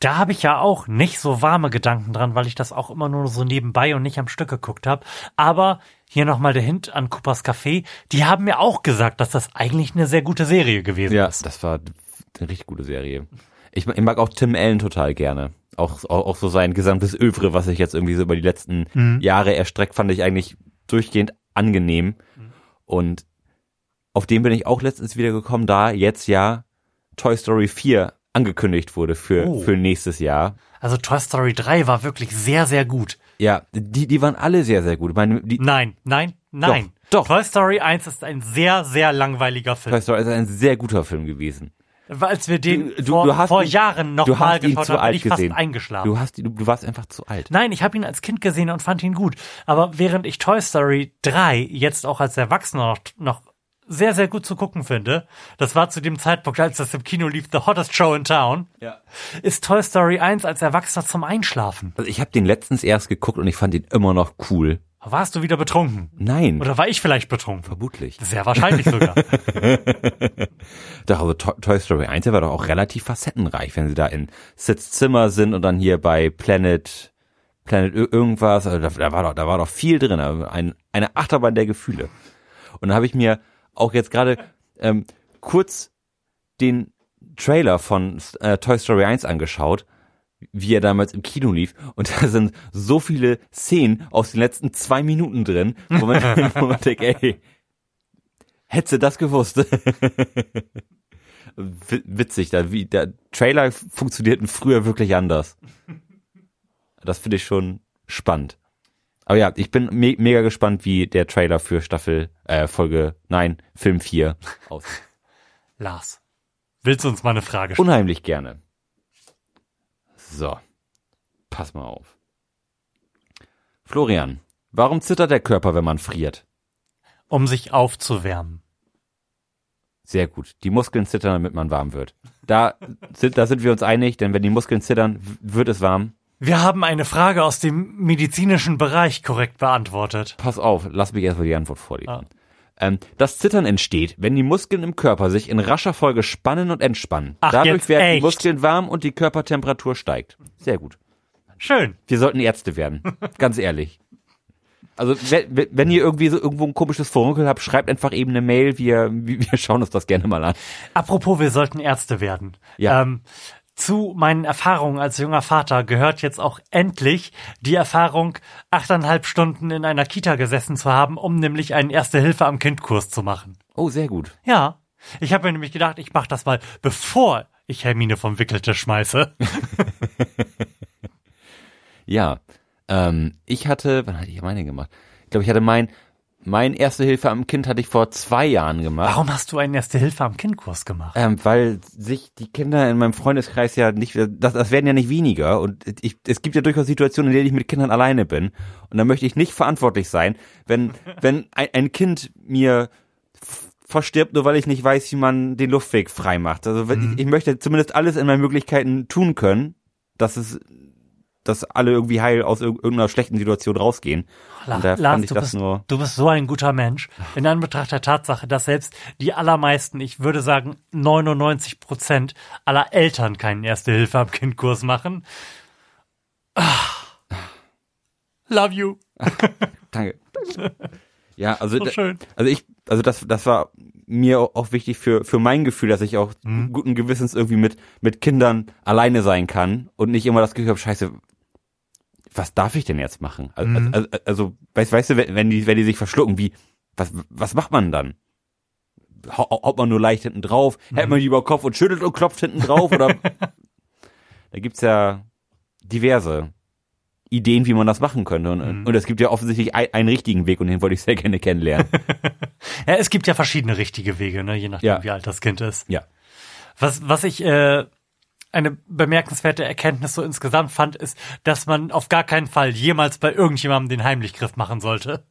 Da habe ich ja auch nicht so warme Gedanken dran, weil ich das auch immer nur so nebenbei und nicht am Stück geguckt habe. Aber hier nochmal der Hint an Coopers Café. Die haben mir auch gesagt, dass das eigentlich eine sehr gute Serie gewesen Ja, ist. das war eine richtig gute Serie. Ich, ich mag auch Tim Allen total gerne. Auch, auch, auch so sein gesamtes Övre, was sich jetzt irgendwie so über die letzten Mhm. Jahre erstreckt, fand ich eigentlich durchgehend angenehm. Und auf den bin ich auch letztens wieder gekommen, da jetzt ja Toy Story 4 angekündigt wurde für, Oh. für nächstes Jahr. Also Toy Story 3 war wirklich sehr, sehr gut. Ja, die, die waren alle sehr, sehr gut. Meine, Nein, nein, nein. Doch, doch. Toy Story 1 ist ein sehr, sehr langweiliger Film. Toy Story ist ein sehr guter Film gewesen. Als wir den Du- du- vor, du vor ihn- Jahren noch mal geschaut haben, bin ich fast gesehen. eingeschlafen. Du hast, du, du warst einfach zu alt. Nein, ich habe ihn als Kind gesehen und fand ihn gut. Aber während ich Toy Story 3 jetzt auch als Erwachsener noch, noch sehr, sehr gut zu gucken finde, das war zu dem Zeitpunkt, als das im Kino lief, The Hottest Show in Town, Ja. ist Toy Story 1 als Erwachsener zum Einschlafen. Also ich habe den letztens erst geguckt und ich fand ihn immer noch cool. Warst du wieder betrunken? Nein, Oder war ich vielleicht betrunken? vermutlich. Sehr wahrscheinlich sogar. Doch, also To- Toy Story 1 der war doch auch relativ facettenreich, wenn sie da in Sits Zimmer sind und dann hier bei Planet, Planet ir- irgendwas, also da, da war doch, da war doch viel drin, also ein, eine Achterbahn der Gefühle. Und dann habe ich mir auch jetzt gerade ähm, kurz den Trailer von äh, Toy Story 1 angeschaut, wie er damals im Kino lief. Und da sind so viele Szenen aus den letzten zwei Minuten drin, wo man, wo man denkt, ey, hätte das gewusst. Witzig, da wie der Trailer funktionierten früher wirklich anders. Das finde ich schon spannend. Aber ja, ich bin me mega gespannt, wie der Trailer für Staffel, äh, Folge, nein, Film 4 aussieht. Lars, willst du uns mal eine Frage stellen? Unheimlich gerne. So. Pass mal auf. Florian, warum zittert der Körper, wenn man friert? Um sich aufzuwärmen. Sehr gut. Die Muskeln zittern, damit man warm wird. Da sind, da sind wir uns einig, denn wenn die Muskeln zittern, wird es warm. Wir haben eine Frage aus dem medizinischen Bereich korrekt beantwortet. Pass auf, lass mich erstmal die Antwort vorlesen. Ah. Ähm, das Zittern entsteht, wenn die Muskeln im Körper sich in rascher Folge spannen und entspannen. Ach, Dadurch werden die echt? Muskeln warm und die Körpertemperatur steigt. Sehr gut. Schön. Wir sollten Ärzte werden. Ganz ehrlich. Also, wenn, wenn ihr irgendwie so irgendwo ein komisches Vorunkel habt, schreibt einfach eben eine Mail. Wir, wir wir schauen uns das gerne mal an. Apropos, wir sollten Ärzte werden. Ja. Ähm, zu meinen Erfahrungen als junger Vater gehört jetzt auch endlich die Erfahrung, achteinhalb Stunden in einer Kita gesessen zu haben, um nämlich einen Erste-Hilfe am Kind-Kurs zu machen. Oh, sehr gut. Ja, ich habe mir nämlich gedacht, ich mache das mal, bevor ich Hermine vom Wickeltisch schmeiße. Ja, ähm, ich hatte, wann hatte ich meine gemacht? Ich glaube, ich hatte mein, mein Erste Hilfe am Kind hatte ich vor zwei Jahren gemacht. Warum hast du einen Erste-Hilfe am Kind-Kurs gemacht? Ähm, weil sich die Kinder in meinem Freundeskreis ja nicht, das, das werden ja nicht weniger und ich, es gibt ja durchaus Situationen, in denen ich mit Kindern alleine bin und da möchte ich nicht verantwortlich sein, wenn, wenn ein, ein Kind mir verstirbt, nur weil ich nicht weiß, wie man den Luftweg frei macht. Also wenn ich, ich möchte zumindest alles in meinen Möglichkeiten tun können, dass es, dass alle irgendwie heil aus irg- irgendeiner schlechten Situation rausgehen. La- Und da Lars, fand ich du, das bist, nur. du bist so ein guter Mensch. In Anbetracht der Tatsache, dass selbst die allermeisten, ich würde sagen 99 Prozent aller Eltern keinen Erste-Hilfe am Kind-Kurs machen. Ah. Love you. Danke. Ja, also, So da- schön. also ich, also das, das war mir auch auch wichtig für, für mein Gefühl, dass ich auch Mhm. guten Gewissens irgendwie mit, mit Kindern alleine sein kann und nicht immer das Gefühl habe, scheiße, was darf ich denn jetzt machen? Also, Mhm. also, also weißt, weißt du, wenn die, wenn die sich verschlucken, wie, was, was macht man dann? Hau- Haut man nur leicht hinten drauf, Mhm. hält man die über den Kopf und schüttelt und klopft hinten drauf oder? da gibt's ja diverse Ideen, wie man das machen könnte. Und, Mhm. und es gibt ja offensichtlich ein, einen richtigen Weg und den wollte ich sehr gerne kennenlernen. Ja, es gibt ja verschiedene richtige Wege, ne, je nachdem, Ja. wie alt das Kind ist. ja. Was, was ich äh, eine bemerkenswerte Erkenntnis so insgesamt fand, ist, dass man auf gar keinen Fall jemals bei irgendjemandem den Heimlichgriff machen sollte.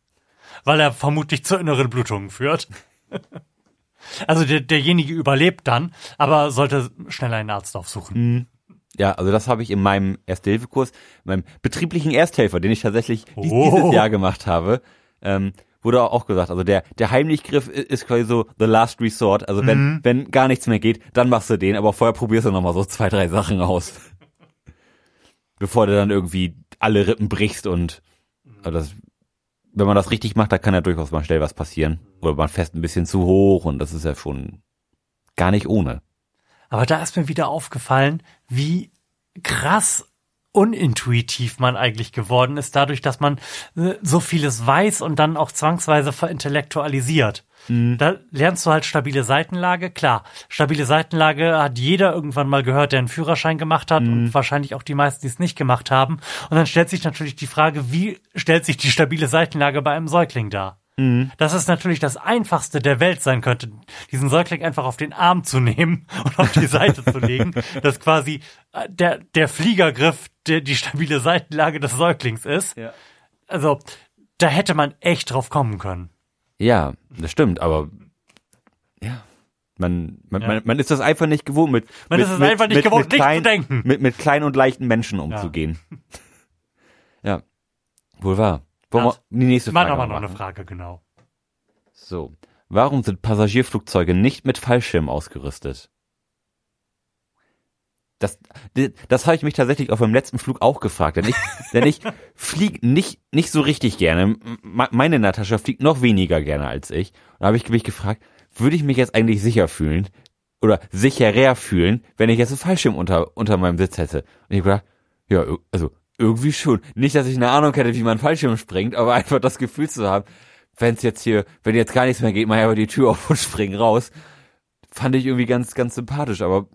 Weil er vermutlich zu inneren Blutungen führt. Also der, derjenige überlebt dann, aber sollte schnell einen Arzt aufsuchen. Ja, also das habe ich in meinem Erste-Hilfe-Kurs, meinem betrieblichen Ersthelfer, den ich tatsächlich dies, Oh. dieses Jahr gemacht habe, ähm, wurde auch gesagt, also der, der Heimlichgriff ist quasi so the last resort. Also wenn, wenn gar nichts mehr geht, dann machst du den, aber vorher probierst du nochmal so zwei, drei Sachen aus. Bevor du dann irgendwie alle Rippen brichst und also das, wenn man das richtig macht, da kann ja durchaus mal schnell was passieren. Oder man fährt ein bisschen zu hoch und das ist ja schon gar nicht ohne. Aber da ist mir wieder aufgefallen, wie krass unintuitiv man eigentlich geworden ist, dadurch, dass man äh, so vieles weiß und dann auch zwangsweise verintellektualisiert. Da lernst du halt stabile Seitenlage. Klar, stabile Seitenlage hat jeder irgendwann mal gehört, der einen Führerschein gemacht hat und wahrscheinlich auch die meisten, die es nicht gemacht haben. Und dann stellt sich natürlich die Frage, wie stellt sich die stabile Seitenlage bei einem Säugling dar? Dass es natürlich das einfachste der Welt sein könnte, diesen Säugling einfach auf den Arm zu nehmen und auf die Seite zu legen, dass quasi äh, der, der Fliegergriff der, die stabile Seitenlage des Säuglings ist. Ja. Also, da hätte man echt drauf kommen können. Ja, das stimmt, aber ja, man, man, Ja. man, man ist das einfach nicht gewohnt mit. Man mit, ist es mit, einfach nicht mit, gewohnt, mit nicht zu klein, denken. Mit, mit kleinen und leichten Menschen umzugehen. Ja, wohl wahr. Wollen wir die nächste Mal Frage nochmal noch eine Frage, genau. So, warum sind Passagierflugzeuge nicht mit Fallschirm ausgerüstet? Das, das habe ich mich tatsächlich auf meinem letzten Flug auch gefragt, denn ich, denn ich fliege nicht, nicht so richtig gerne. Me- Meine Natascha fliegt noch weniger gerne als ich. Und da habe ich mich gefragt, würde ich mich jetzt eigentlich sicher fühlen oder sicherer fühlen, wenn ich jetzt einen Fallschirm unter, unter meinem Sitz hätte? Und ich habe gedacht, ja, also irgendwie schon. Nicht, dass ich eine Ahnung hätte, wie man Fallschirm springt, aber einfach das Gefühl zu haben, wenn es jetzt hier, wenn jetzt gar nichts mehr geht, mach ich aber die Tür auf und spring raus. Fand ich irgendwie ganz, ganz sympathisch, aber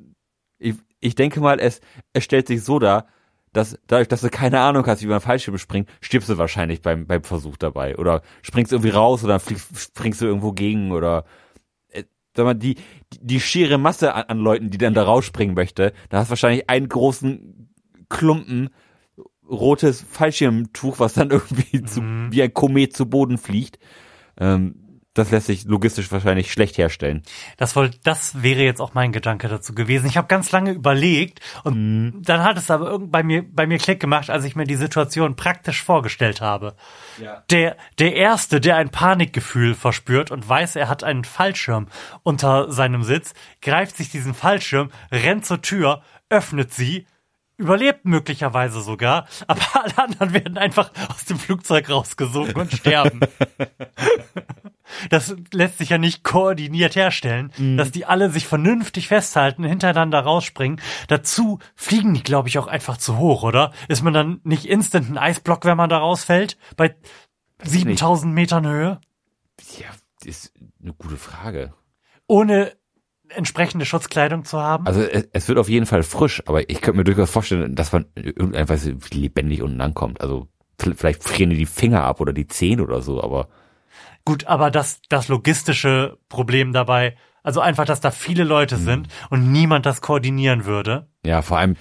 ich, ich denke mal, es, es stellt sich so dar, dass dadurch, dass du keine Ahnung hast, wie man Fallschirm springt, stirbst du wahrscheinlich beim, beim Versuch dabei. Oder springst irgendwie raus oder fliegst, springst du irgendwo gegen oder äh, sag mal, die, die, schiere Masse an, an Leuten, die dann da rausspringen möchte, da hast du wahrscheinlich einen großen Klumpen rotes Fallschirmtuch, was dann irgendwie zu, wie ein Komet zu Boden fliegt. Ähm, das lässt sich logistisch wahrscheinlich schlecht herstellen. Das, woll, das wäre jetzt auch mein Gedanke dazu gewesen. Ich habe ganz lange überlegt und dann hat es aber irgend bei mir, bei mir Klick gemacht, als ich mir die Situation praktisch vorgestellt habe. Ja. Der, der Erste, der ein Panikgefühl verspürt und weiß, er hat einen Fallschirm unter seinem Sitz, greift sich diesen Fallschirm, rennt zur Tür, öffnet sie, überlebt möglicherweise sogar, aber alle anderen werden einfach aus dem Flugzeug rausgesogen und sterben. das lässt sich ja nicht koordiniert herstellen, dass die alle sich vernünftig festhalten, hintereinander rausspringen. Dazu fliegen die, glaube ich, auch einfach zu hoch, oder? Ist man dann nicht instant ein Eisblock, wenn man da rausfällt? Bei 7000 Metern Höhe? Ja, das ist eine gute Frage. Ohne entsprechende Schutzkleidung zu haben? Also es, es wird auf jeden Fall frisch, aber ich könnte mir durchaus vorstellen, dass man irgendein Weise lebendig unten ankommt. Also vielleicht frieren die die Finger ab oder die Zähne oder so, aber Gut, aber das, das logistische Problem dabei, also einfach, dass da viele Leute sind und niemand das koordinieren würde. ja, vor allem,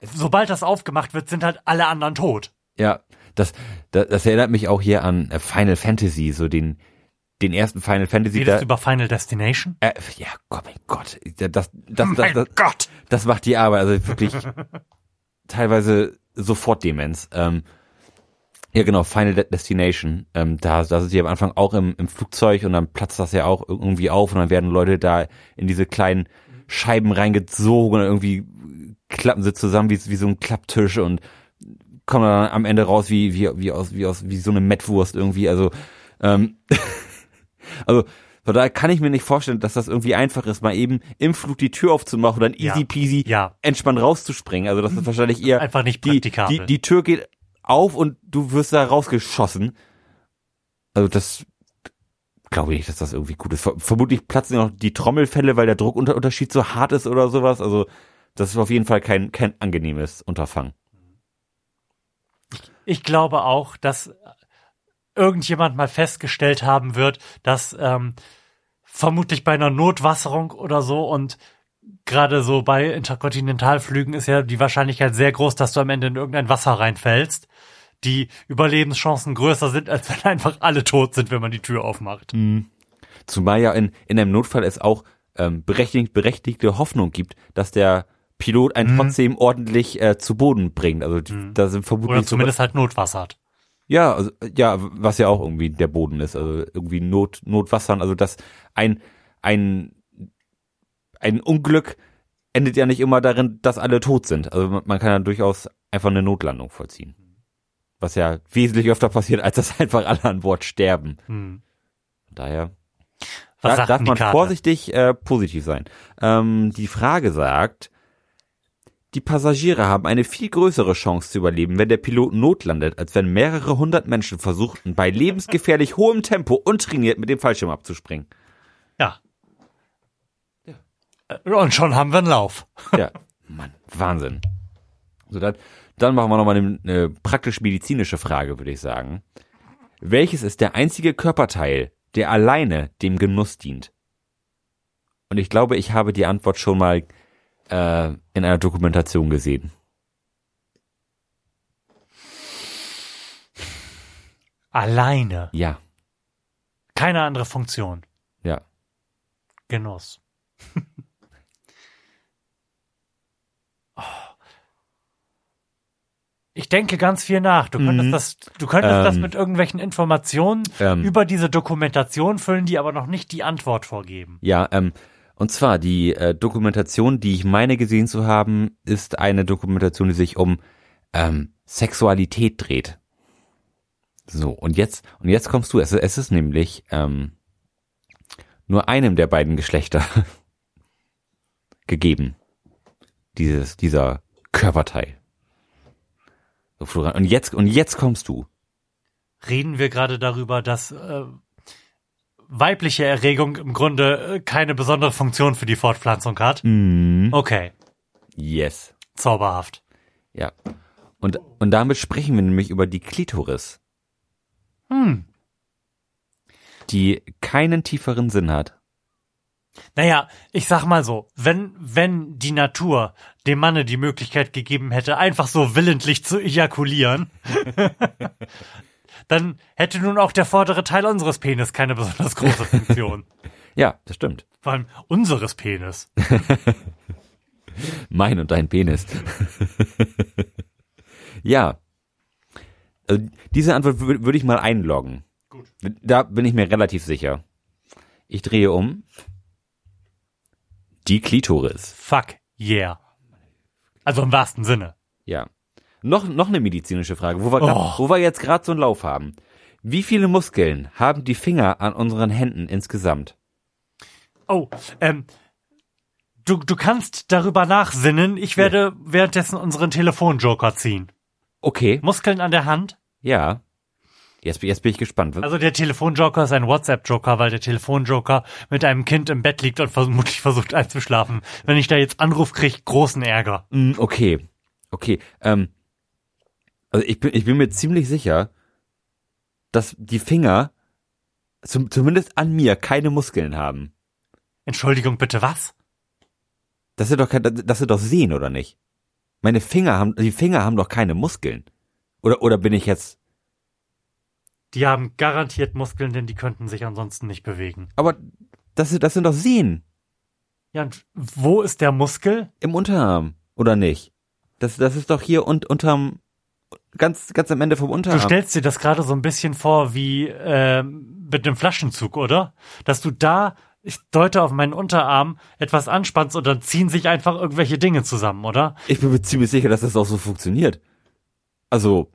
Sobald das aufgemacht wird, sind halt alle anderen tot. ja, das, das, das erinnert mich auch hier an Final Fantasy, so den, den ersten Final Fantasy. Redest Da, du über Final Destination? äh, ja, Gott, mein Gott, das, das, das, mein das, Gott! das macht die Arbeit, also wirklich teilweise sofort Demenz. Ähm, ja, genau, Final De- Destination. Ähm, da, da sind sie am Anfang auch im, im Flugzeug und dann platzt das ja auch irgendwie auf und dann werden Leute da in diese kleinen Scheiben reingezogen und irgendwie klappen sie zusammen wie, wie so ein Klapptisch und kommen dann am Ende raus wie, wie, wie aus, wie aus, wie so eine Mettwurst irgendwie. Also, ähm, also, von daher kann ich mir nicht vorstellen, dass das irgendwie einfach ist, mal eben im Flug die Tür aufzumachen und dann Ja. easy peasy Ja. entspannt rauszuspringen. Also das ist wahrscheinlich eher Einfach nicht die, praktikabel. die, die Tür geht auf und du wirst da rausgeschossen. Also das glaube ich nicht, dass das irgendwie gut ist. Ver vermutlich platzen ja noch die Trommelfälle, weil der Druckunterschied so hart ist oder sowas. Also das ist auf jeden Fall kein, kein angenehmes Unterfangen. Ich glaube auch, dass irgendjemand mal festgestellt haben wird, dass ähm, vermutlich bei einer Notwasserung oder so und gerade so bei Interkontinentalflügen ist ja die Wahrscheinlichkeit sehr groß, dass du am Ende in irgendein Wasser reinfällst. Die Überlebenschancen größer sind, als wenn einfach alle tot sind, wenn man die Tür aufmacht. Zumal ja in, in einem Notfall es auch ähm, berechtigt, berechtigte Hoffnung gibt, dass der Pilot einen Mhm. trotzdem ordentlich äh, zu Boden bringt. Also die, da sind vermutlich Oder zumindest halt notwassert. Ja, also, ja, was ja auch irgendwie der Boden ist, also irgendwie Not, Notwassern, also das ein, ein, ein Unglück endet ja nicht immer darin, dass alle tot sind. Also man, man kann ja durchaus einfach eine Notlandung vollziehen. Was ja wesentlich öfter passiert, als dass einfach alle an Bord sterben. Hm. Daher Was da, darf man Karte? vorsichtig äh, positiv sein. Ähm, die Frage sagt, die Passagiere haben eine viel größere Chance zu überleben, wenn der Pilot notlandet, als wenn mehrere hundert Menschen versuchten, bei lebensgefährlich hohem Tempo untrainiert mit dem Fallschirm abzuspringen. Ja. Äh, Und schon haben wir einen Lauf. Ja, Mann, Wahnsinn. So, dann, dann machen wir nochmal eine, eine praktisch-medizinische Frage, würde ich sagen. Welches ist der einzige Körperteil, der alleine dem Genuss dient? Und ich glaube, ich habe die Antwort schon mal äh, in einer Dokumentation gesehen. Alleine. Ja, Keine andere Funktion. ja. Genuss. Oh. Ich denke ganz viel nach. Du könntest Mhm. das, du könntest das Ähm. mit irgendwelchen Informationen Ähm. über diese Dokumentation füllen, die aber noch nicht die Antwort vorgeben. Ja, ähm, und zwar die äh, Dokumentation, die ich meine gesehen zu haben, ist eine Dokumentation, die sich um ähm, Sexualität dreht. So, und jetzt, und jetzt kommst du, es, es ist nämlich ähm, nur einem der beiden Geschlechter gegeben. Dieses, dieser Körperteil. So, Florian, und jetzt, und jetzt kommst du. Reden wir gerade darüber, dass äh, weibliche Erregung im Grunde äh, keine besondere Funktion für die Fortpflanzung hat? Mhm. Okay, Yes. zauberhaft. Ja. Und, und damit sprechen wir nämlich über die Klitoris, Hm. die keinen tieferen Sinn hat. Naja, ich sag mal so, wenn, wenn die Natur dem Manne die Möglichkeit gegeben hätte, einfach so willentlich zu ejakulieren, dann hätte nun auch der vordere Teil unseres Penis keine besonders große Funktion. Ja, das stimmt. Vor allem unseres Penis. Mein und dein Penis. ja. Also diese Antwort wür- würde ich mal einloggen. Gut. Da bin ich mir relativ sicher. Ich drehe um. Die Klitoris. Fuck yeah. Also im wahrsten Sinne. Ja. Noch, noch eine medizinische Frage, wo wir, grad, Oh. wo wir jetzt gerade so einen Lauf haben. Wie viele Muskeln haben die Finger an unseren Händen insgesamt? Oh, ähm, du, du kannst darüber nachsinnen. Ich werde währenddessen unseren Telefonjoker ziehen. Okay, Muskeln an der Hand? ja. Jetzt, jetzt bin ich gespannt. Also der Telefonjoker ist ein WhatsApp-Joker, weil der Telefonjoker mit einem Kind im Bett liegt und vermutlich versucht einzuschlafen. Wenn ich da jetzt Anruf kriege, großen Ärger. Mm, Okay, okay. Ähm, also ich bin, ich bin mir ziemlich sicher, dass die Finger zum, zumindest an mir keine Muskeln haben. Entschuldigung, bitte was? Das sind doch, das sind doch sehen oder nicht? Meine Finger haben, die Finger haben doch keine Muskeln. Oder, oder bin ich jetzt? Die haben garantiert Muskeln, denn die könnten sich ansonsten nicht bewegen. Aber das, sind- das sind doch Sehen Ja, und wo ist der Muskel? im Unterarm oder nicht? Das, das ist doch hier und unterm, ganz, ganz am Ende vom Du Unterarm. stellst dir das gerade so ein bisschen vor wie ähm, mit einem Flaschenzug, oder? Dass du da, ich deute auf meinen Unterarm, etwas anspannst und dann ziehen sich einfach irgendwelche Dinge zusammen, oder? Ich bin mir ziemlich sicher, dass das auch so funktioniert. Also,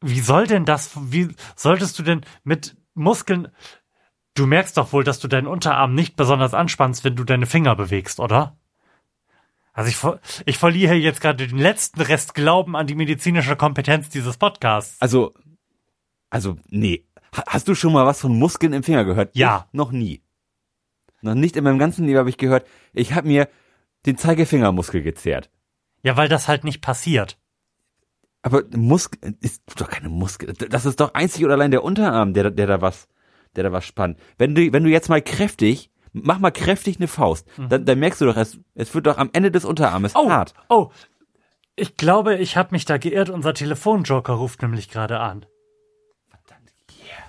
Wie soll denn das, wie solltest du denn mit Muskeln, du merkst doch wohl, dass du deinen Unterarm nicht besonders anspannst, wenn du deine Finger bewegst, oder? Also ich, ich verliere jetzt gerade den letzten Rest Glauben an die medizinische Kompetenz dieses Podcasts. Also, also, nee. Ha- Hast du schon mal was von Muskeln im Finger gehört? Ja. Ich noch nie. Noch nicht in meinem ganzen Leben habe ich gehört, ich habe mir den Zeigefingermuskel gezerrt. Ja, weil das halt nicht passiert. Aber Muskel ist doch keine Muskel. Das ist doch einzig oder allein der Unterarm, der, der da was, der da was spannt. Wenn du, wenn du jetzt mal kräftig, mach mal kräftig eine Faust, dann, dann merkst du doch, es, es wird doch am Ende des Unterarmes Oh, hart. oh. Ich glaube, ich habe mich da geirrt. Unser Telefonjoker ruft nämlich gerade an.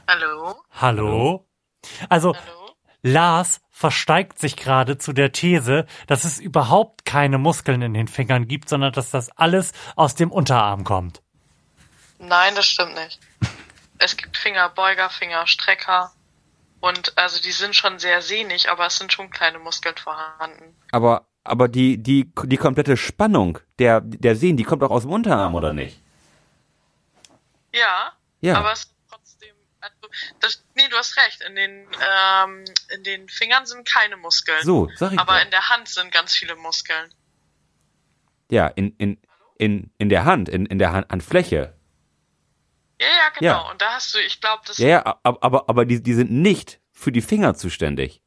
Hallo? Hallo? Also, Hallo? Lars versteigt sich gerade zu der These, dass es überhaupt keine Muskeln in den Fingern gibt, sondern dass das alles aus dem Unterarm kommt. Nein, das stimmt nicht. Es gibt Fingerbeuger, Fingerstrecker und also die sind schon sehr sehnig, aber es sind schon kleine Muskeln vorhanden. Aber, aber die, die, die komplette Spannung der, der Sehnen, die kommt auch aus dem Unterarm, oder nicht? Ja, Ja. aber es trotzdem, also das, nee, du hast recht, in den, ähm, in den Fingern sind keine Muskeln. So, sag ich aber doch. in der Hand sind ganz viele Muskeln. Ja, in, in, in, in der Hand, in, in der Hand, Handfläche. Ja, ja, genau. Ja. Und da hast du, ich glaube, das Ja, ja, aber, aber, aber die, die sind nicht für die Finger zuständig.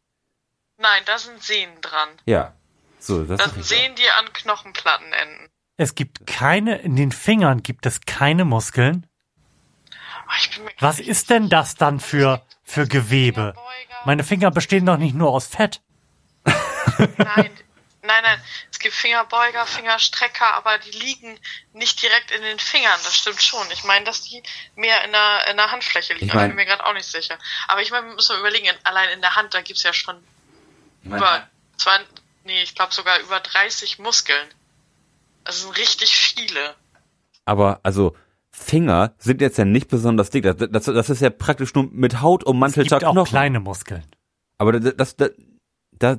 Nein, da sind Sehnen dran. Ja. So, das Das sind. Sehnen, die an Knochenplatten enden. Es gibt keine, in den Fingern gibt es keine Muskeln. Oh, ich bin mir Was ist denn das dann für, für Gewebe? Meine Finger bestehen doch nicht nur aus Fett. Nein, nein, nein. Es gibt Fingerbeuger, Fingerstrecker, aber die liegen nicht direkt in den Fingern. Das stimmt schon. Ich meine, dass die mehr in der, in der Handfläche liegen. Ich aber mein- ich bin mir gerade auch nicht sicher. Aber ich meine, müssen wir überlegen, in, allein in der Hand, da gibt's ja schon über, zwar, nee, ich glaube sogar über 30 Muskeln. Das sind richtig viele. Aber, also, Finger sind jetzt ja nicht besonders dick. Das, das, das ist ja praktisch nur mit Haut Es ummantelter gibt auch Knochen. kleine Muskeln. Aber das, das, das, da,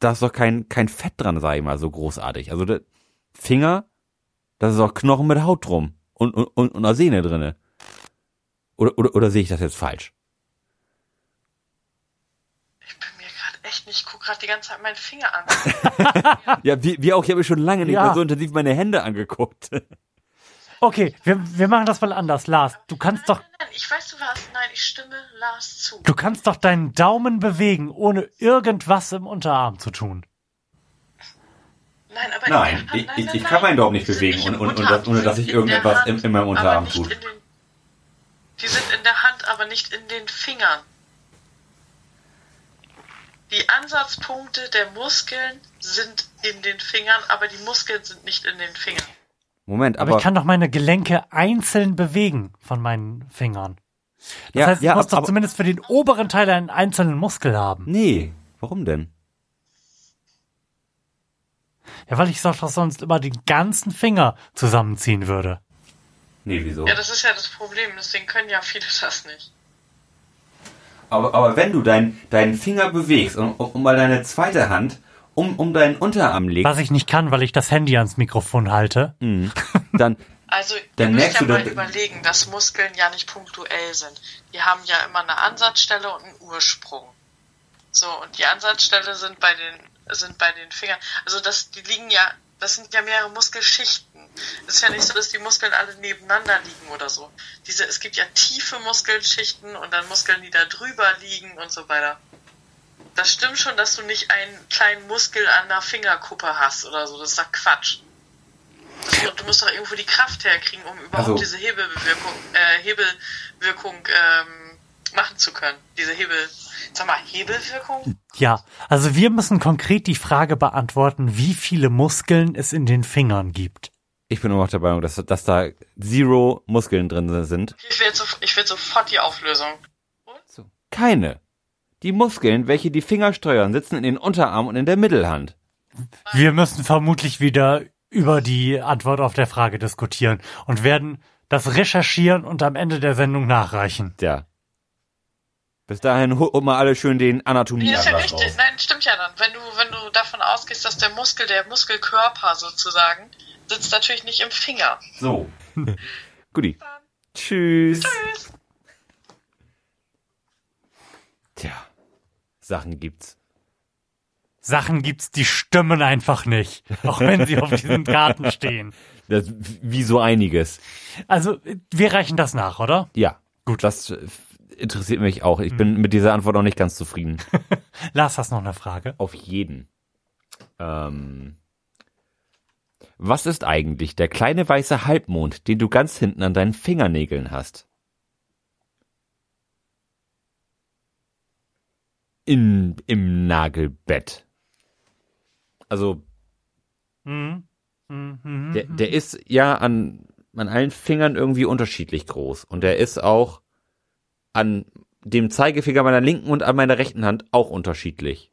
da ist doch kein, kein Fett dran, sag ich mal, so großartig. Also, der Finger, das ist auch Knochen mit Haut drum. Und, und, und, und eine Sehne drinne. Oder, oder, oder sehe ich das jetzt falsch? Ich bin mir gerade echt nicht, ich guck gerade die ganze Zeit meinen Finger an. Ja, wie, wie auch, ich habe schon lange nicht Ja. mehr so intensiv meine Hände angeguckt. Okay, wir, wir machen das mal anders, Lars. Du kannst doch, Nein, nein, ich weiß du was. Nein, ich stimme Lars zu. du kannst doch deinen Daumen bewegen, ohne irgendwas im Unterarm zu tun. Nein, aber Nein, in ich- nein, ich- nein, ich kann nein. meinen Daumen nicht bewegen nicht und- und- ohne dass ich in irgendetwas im- Hand, in meinem Unterarm in den- Die sind in der Hand, aber nicht in den Fingern. Die Ansatzpunkte der Muskeln sind in den Fingern, aber die Muskeln sind nicht in den Fingern. Moment, Aber, aber, ich kann doch meine Gelenke einzeln bewegen von meinen Fingern. Das ja, heißt, ich ja, muss doch aber, zumindest für den oberen Teil einen einzelnen Muskel haben. nee, warum denn? Ja, weil ich doch sonst immer den ganzen Finger zusammenziehen würde. Nee, wieso? Ja, das ist ja das Problem, deswegen können ja viele das nicht. Aber, aber wenn du dein, deinen Finger bewegst und, und, und mal deine zweite Hand um, um deinen Unterarm legst, Was ich nicht kann, weil ich das Handy ans Mikrofon halte. dann, Also Dann ihr müsst ja mal überlegen, dass Muskeln ja nicht punktuell sind. Die haben ja immer eine Ansatzstelle und einen Ursprung. So, und die Ansatzstelle sind bei den, sind bei den Fingern. Also das, die liegen ja, das sind ja mehrere Muskelschichten. Es ist ja nicht so, dass die Muskeln alle nebeneinander liegen oder so. Diese, es gibt ja tiefe Muskelschichten und dann Muskeln, die da drüber liegen und so weiter. Das stimmt schon, dass du nicht einen kleinen Muskel an der Fingerkuppe hast oder so. Das ist doch Quatsch. Mu- du musst doch irgendwo die Kraft herkriegen, um überhaupt Also- diese Hebelwirkung, äh, Hebelwirkung ähm, machen zu können. Diese Hebel, sag mal, Hebelwirkung? Ja, also wir müssen konkret die Frage beantworten, wie viele Muskeln es in den Fingern gibt. Ich bin immer noch der Meinung, dass, dass da zero Muskeln drin sind. Ich will, jetzt so, ich will sofort die Auflösung. So. Keine. Die Muskeln, welche die Finger steuern, sitzen in den Unterarm und in der Mittelhand. Wir müssen vermutlich wieder über die Antwort auf der Frage diskutieren und werden das recherchieren und am Ende der Sendung nachreichen. Ja. Bis dahin holt mal alle schön den Nee, ist ja richtig. raus. Nein, stimmt ja dann. Wenn du, wenn du davon ausgehst, dass der Muskel, der Muskelkörper sozusagen, sitzt natürlich nicht im Finger. So. Guti. Tschüss. Tschüss. Tja. Sachen gibt's. Sachen gibt's, die stimmen einfach nicht, auch wenn sie auf diesen Karten stehen. Das, wie so einiges. Also, wir reichen das nach, oder? Ja. Gut. Das äh, interessiert mich auch. Ich bin mit dieser Antwort auch nicht ganz zufrieden. Lars, hast noch eine Frage? Auf jeden. Ähm, was ist eigentlich der kleine weiße Halbmond, den du ganz hinten an deinen Fingernägeln hast? In, Im Nagelbett. Also, Mhm. Mhm. Mhm. der, der ist ja an, an allen Fingern irgendwie unterschiedlich groß. Und der ist auch an dem Zeigefinger meiner linken und an meiner rechten Hand auch unterschiedlich.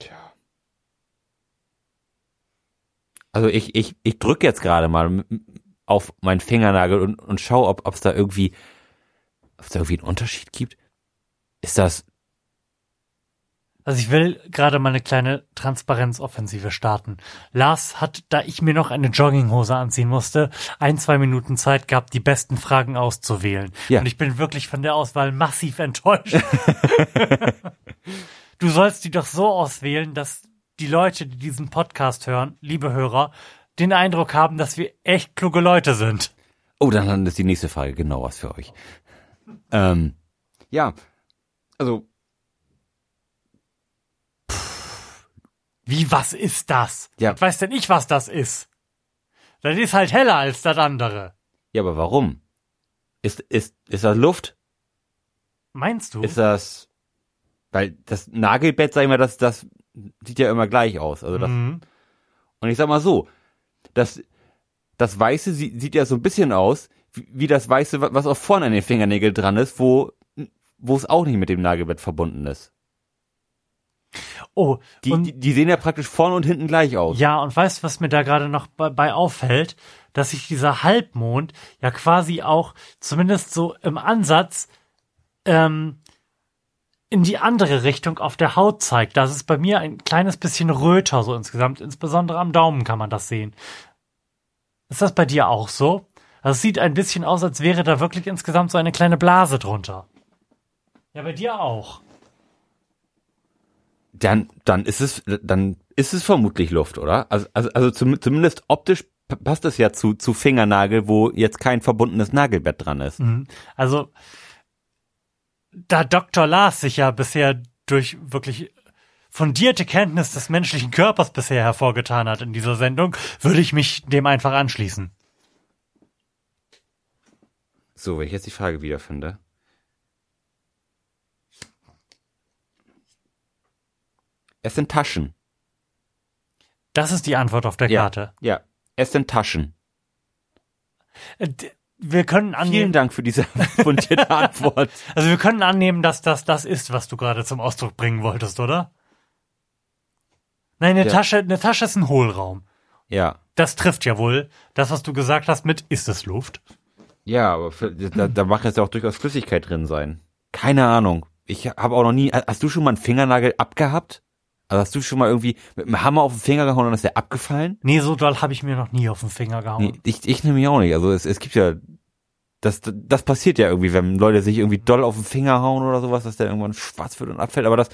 Tja. Also ich, ich, ich drücke jetzt gerade mal auf meinen Fingernagel und, und schaue, ob es da irgendwie, ob es da irgendwie einen Unterschied gibt. Ist das, Also ich will gerade mal eine kleine Transparenzoffensive starten. Lars hat, da ich mir noch eine Jogginghose anziehen musste, ein, zwei Minuten Zeit gehabt, die besten Fragen auszuwählen. Ja. Und ich bin wirklich von der Auswahl massiv enttäuscht. du sollst die doch so auswählen, dass die Leute, die diesen Podcast hören, liebe Hörer, den Eindruck haben, dass wir echt kluge Leute sind. Oh, dann ist die nächste Frage genau was für euch. Ähm, ja, also Wie, was ist das? Ja. Was weiß denn ich, was das ist? Das ist halt heller als das andere. Ja, aber warum? Ist, ist, ist das Luft? Meinst du? Ist das, weil das Nagelbett, sag ich mal, das, das sieht ja immer gleich aus. Also das, Mhm. und ich sag mal so, das, das Weiße sieht, sieht ja so ein bisschen aus, wie, wie das Weiße, wa- was auch vorne an den Fingernägeln dran ist, wo, wo es auch nicht mit dem Nagelbett verbunden ist. Oh, Die, die, die sehen ja praktisch vorne und hinten gleich aus. ja, und weißt du, was mir da gerade noch bei, bei auffällt? Dass sich dieser Halbmond ja quasi auch, zumindest so im Ansatz, ähm, in die andere Richtung auf der Haut zeigt. Das ist bei mir ein kleines bisschen röter so insgesamt. Insbesondere am Daumen kann man das sehen. Ist das bei dir auch so? Es sieht ein bisschen aus, als wäre da wirklich insgesamt so eine kleine Blase drunter. Ja, bei dir auch. dann, dann ist es, dann ist es vermutlich Luft, oder? Also, also, also zum, zumindest optisch passt es ja zu, zu Fingernagel, wo jetzt kein verbundenes Nagelbett dran ist. Mhm. Also, da Dr. Lars sich ja bisher durch wirklich fundierte Kenntnis des menschlichen Körpers bisher hervorgetan hat in dieser Sendung, würde ich mich dem einfach anschließen. So, wenn ich jetzt die Frage wiederfinde. Es sind Taschen. Das ist die Antwort auf der Ja, Karte. ja. Es sind Taschen. Äh, d- Wir können Vielen annehmen, Dank für diese fundierte Antwort. also wir können annehmen, dass das das ist, was du gerade zum Ausdruck bringen wolltest, oder? Nein, eine Ja. Tasche, eine Tasche ist ein Hohlraum. Ja. Das trifft ja wohl das, was du gesagt hast mit, ist es Luft? Ja, aber für, da, da mag jetzt ja auch durchaus Flüssigkeit drin sein. Keine Ahnung. Ich habe auch noch nie. Hast du schon mal einen Fingernagel abgehabt? Also hast du schon mal irgendwie mit dem Hammer auf den Finger gehauen und ist der abgefallen? Nee, so doll habe ich mir noch nie auf den Finger gehauen. Nee, ich, ich nämlich auch nicht. Also es, es gibt ja, das, das passiert ja irgendwie, wenn Leute sich irgendwie doll auf den Finger hauen oder sowas, dass der irgendwann schwarz wird und abfällt. Aber das,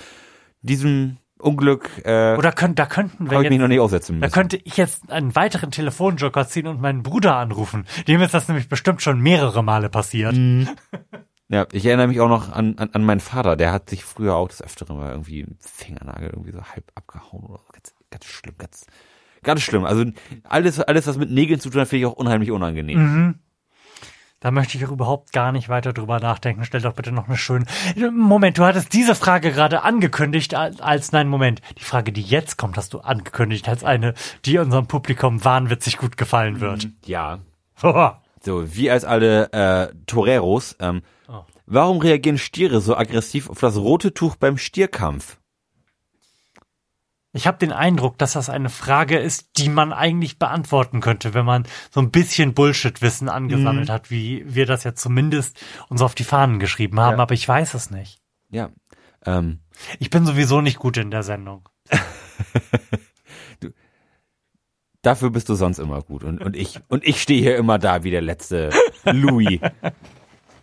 diesem Unglück, äh, Oder könnt, da könnten wir ich mich noch nicht aussetzen da müssen. könnte ich jetzt einen weiteren Telefonjoker ziehen und meinen Bruder anrufen. Dem ist das nämlich bestimmt schon mehrere Male passiert. Mhm. Ja, ich erinnere mich auch noch an, an, an meinen Vater, der hat sich früher auch das Öfteren mal irgendwie Fingernagel irgendwie so halb abgehauen oder so. Ganz, ganz schlimm, ganz, ganz schlimm. Also alles, alles, was mit Nägeln zu tun hat, finde ich auch unheimlich unangenehm. Mhm. Da möchte ich auch überhaupt gar nicht weiter drüber nachdenken. Stell doch bitte noch eine schöne. Moment, du hattest diese Frage gerade angekündigt als, als nein, Moment. Die Frage, die jetzt kommt, hast du angekündigt als eine, die unserem Publikum wahnwitzig gut gefallen wird. Ja. So, wie als alle äh, Toreros. Ähm. Warum reagieren Stiere so aggressiv auf das rote Tuch beim Stierkampf? Ich habe den Eindruck, dass das eine Frage ist, die man eigentlich beantworten könnte, wenn man so ein bisschen Bullshit-Wissen angesammelt hat, wie wir das jetzt zumindest uns auf die Fahnen geschrieben haben, Ja. aber ich weiß es nicht. Ja. Ähm, Ich bin sowieso nicht gut in der Sendung. dafür bist du sonst immer gut. Und, und ich, und ich stehe hier immer da wie der letzte Louis.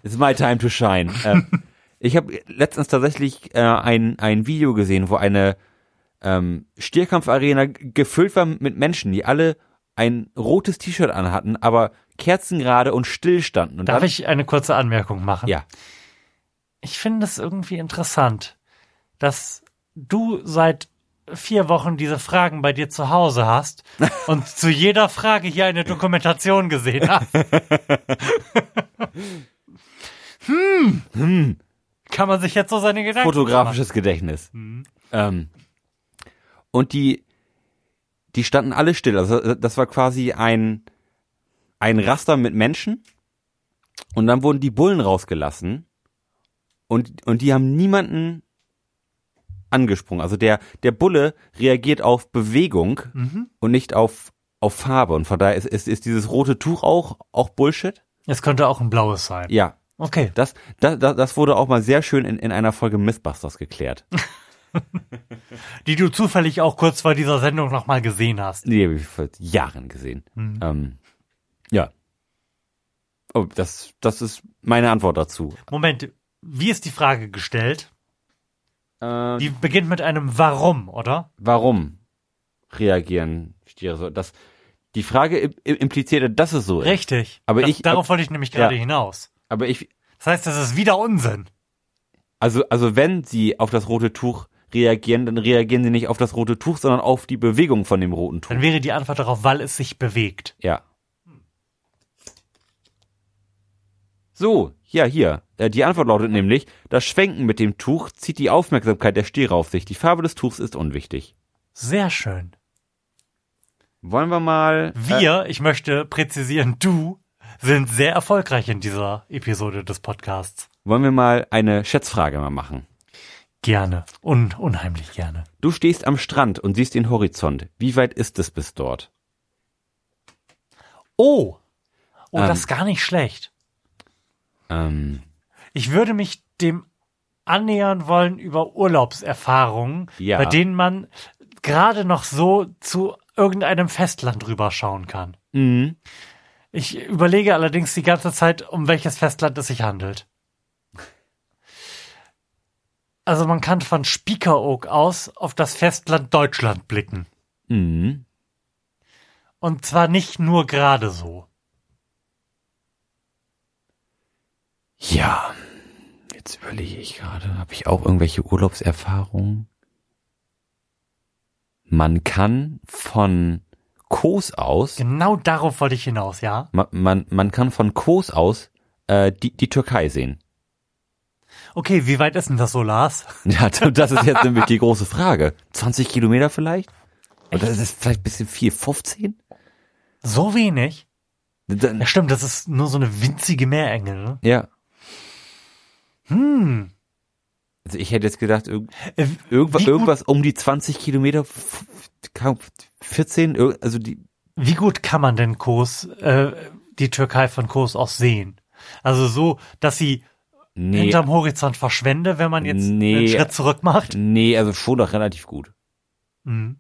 It's my time to shine. Ähm, ich habe letztens tatsächlich äh, ein, ein Video gesehen, wo eine ähm, Stierkampfarena gefüllt war mit Menschen, die alle ein rotes T-Shirt anhatten, aber kerzengerade und still standen. Und Darf dann, ich eine kurze Anmerkung machen? Ja. Ich finde es irgendwie interessant, dass du seit vier Wochen diese Fragen bei dir zu Hause hast und zu jeder Frage hier eine Dokumentation gesehen hast. hm. Kann man sich jetzt so seine Gedanken fotografisches Gedächtnis. Ähm, und die, die standen alle still. Also das war quasi ein, ein Raster mit Menschen. Und dann wurden die Bullen rausgelassen. Und, und die haben niemanden angesprungen. Also der, der Bulle reagiert auf Bewegung Mhm. und nicht auf, auf Farbe. Und von daher ist, ist, ist dieses rote Tuch auch, auch Bullshit. Es könnte auch ein blaues sein. Ja. Okay. Das, das, das wurde auch mal sehr schön in, in einer Folge Mythbusters geklärt. Die du zufällig auch kurz vor dieser Sendung nochmal gesehen hast. Die habe ich vor Jahren gesehen. Mhm. Ähm, ja. Oh, das, das ist meine Antwort dazu. Moment, wie ist die Frage gestellt? Äh, Die beginnt mit einem Warum, oder? warum reagieren Stiere so? Das, die Frage im- im- impliziert, dass es so ist. Richtig. Aber das, ich- darauf wollte ich nämlich gerade Ja. hinaus. Aber ich, Das heißt, das ist wieder Unsinn. also, also wenn sie auf das rote Tuch reagieren, dann reagieren sie nicht auf das rote Tuch, sondern auf die Bewegung von dem roten Tuch. Dann wäre die Antwort darauf, weil es sich bewegt. Ja. So, ja, hier. Äh, Die Antwort lautet nämlich, das Schwenken mit dem Tuch zieht die Aufmerksamkeit der Stiere auf sich. Die Farbe des Tuchs ist unwichtig. Sehr schön. Wollen wir mal. Äh, Wir, ich möchte präzisieren, du, sind sehr erfolgreich in dieser Episode des Podcasts. wollen wir mal eine Schätzfrage mal machen? Gerne. Un unheimlich gerne. Du stehst am Strand und siehst den Horizont. Wie weit ist es bis dort? Oh. Oh, Ähm. das ist gar nicht schlecht. Ähm, Ich würde mich dem annähern wollen über Urlaubserfahrungen, Ja. bei denen man gerade noch so zu irgendeinem Festland rüberschauen kann. mhm. Ich überlege allerdings die ganze Zeit, um welches Festland es sich handelt. Also man kann von Spiekeroog aus auf das Festland Deutschland blicken. Mhm. Und zwar nicht nur gerade so. Ja. Jetzt überlege ich gerade, habe ich auch irgendwelche Urlaubserfahrungen? Man kann von Kos aus Genau darauf wollte ich hinaus, ja? Man, man, man kann von Kos aus äh, die, die Türkei sehen. Okay, wie weit ist denn das so, Lars? Ja, das ist jetzt nämlich die große Frage. 20 Kilometer vielleicht? Oder ist es vielleicht ein bisschen viel? 15? So wenig? Dann, Ja, stimmt, das ist nur so eine winzige Meerenge, ne? ja. Hm. Also ich hätte jetzt gedacht, irg Äh, irgendwas, irgendwas um die 20 Kilometer, f- kaum 14, ir- also die, Wie gut kann man denn Kos, äh, die Türkei von Kos aus sehen? Also so, dass sie nee, hinterm Horizont verschwende, wenn man jetzt Nee. einen Schritt zurück macht? nee, also schon doch relativ gut. Mhm.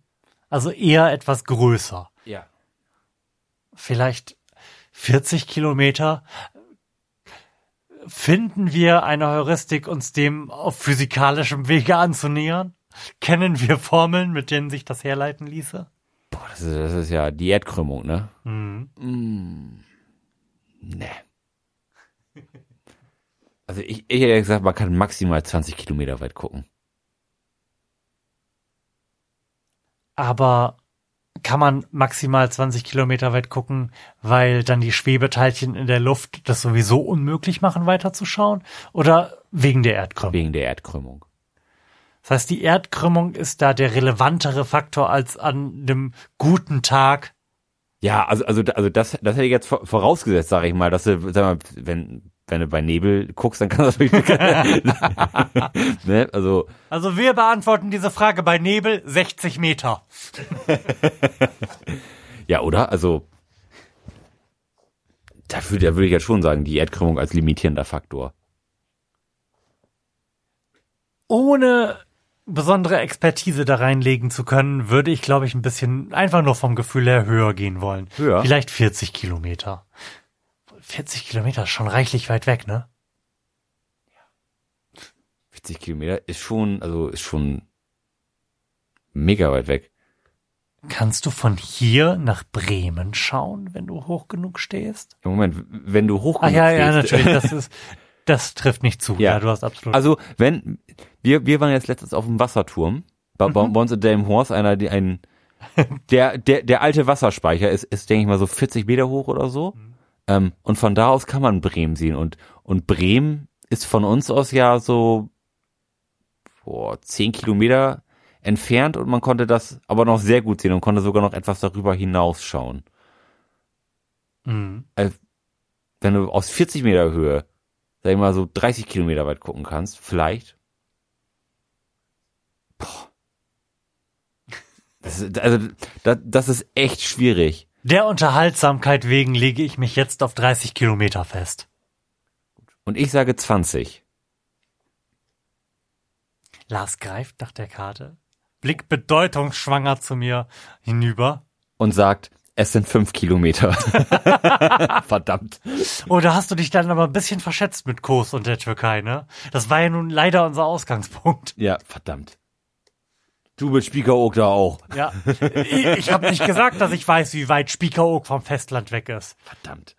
Also eher etwas größer. Ja. Vielleicht 40 Kilometer. Finden wir eine Heuristik, uns dem auf physikalischem Wege anzunähern? Kennen wir Formeln, mit denen sich das herleiten ließe? Boah, das ist, das ist ja die Erdkrümmung, ne? Mhm. Mm. Ne. Also ich, ich hätte gesagt, man kann maximal 20 Kilometer weit gucken. Aber kann man maximal 20 Kilometer weit gucken, weil dann die Schwebeteilchen in der Luft das sowieso unmöglich machen, weiterzuschauen? Oder wegen der Erdkrümmung? Wegen der Erdkrümmung. Das heißt, die Erdkrümmung ist da der relevantere Faktor als an einem guten Tag. Ja, also, also, also das, das hätte ich jetzt vorausgesetzt, sage ich mal, dass du, sag mal, wenn, wenn du bei Nebel guckst, dann kann das wirklich, ne, also. Also wir beantworten diese Frage bei Nebel 60 Meter. ja, oder? Also, dafür, da würde ich ja schon sagen, die Erdkrümmung als limitierender Faktor. Ohne besondere Expertise da reinlegen zu können, würde ich, glaube ich, ein bisschen einfach nur vom Gefühl her höher gehen wollen. Höher? Vielleicht 40 Kilometer. 40 Kilometer ist schon reichlich weit weg, ne? 40 Kilometer ist schon, also ist schon mega weit weg. Kannst du von hier nach Bremen schauen, wenn du hoch genug stehst? Moment, wenn du hoch ah, genug ja, stehst. ja, natürlich, das ist, das trifft nicht zu. Ja, Ja. du hast absolut. Also, wenn, wir, wir waren jetzt letztens auf dem Wasserturm, bei, Mhm. bei uns in Delmenhorst, einer, die ein, der, der, der alte Wasserspeicher ist, ist, denke ich mal, so 40 Meter hoch oder so. Mhm. Ähm, und von da aus kann man Bremen sehen. Und, und Bremen ist von uns aus ja so, boah, 10 Kilometer entfernt und man konnte das aber noch sehr gut sehen und konnte sogar noch etwas darüber hinausschauen. Mhm. Wenn du aus 40 Meter Höhe, sag ich mal, so 30 Kilometer weit gucken kannst, vielleicht. Boah. Das ist, also, das, das ist echt schwierig. Der Unterhaltsamkeit wegen lege ich mich jetzt auf 30 Kilometer fest. Und ich sage 20. Lars greift nach der Karte, blickt bedeutungsschwanger zu mir hinüber. Und sagt, es sind fünf Kilometer. Verdammt. Oh, da hast du dich dann aber ein bisschen verschätzt mit Kos und der Türkei, ne? Das war ja nun leider unser Ausgangspunkt. Ja, verdammt. Du mit Spiekeroog da auch. Ja. Ich, ich habe nicht gesagt, dass ich weiß, wie weit Spiekeroog vom Festland weg ist. Verdammt.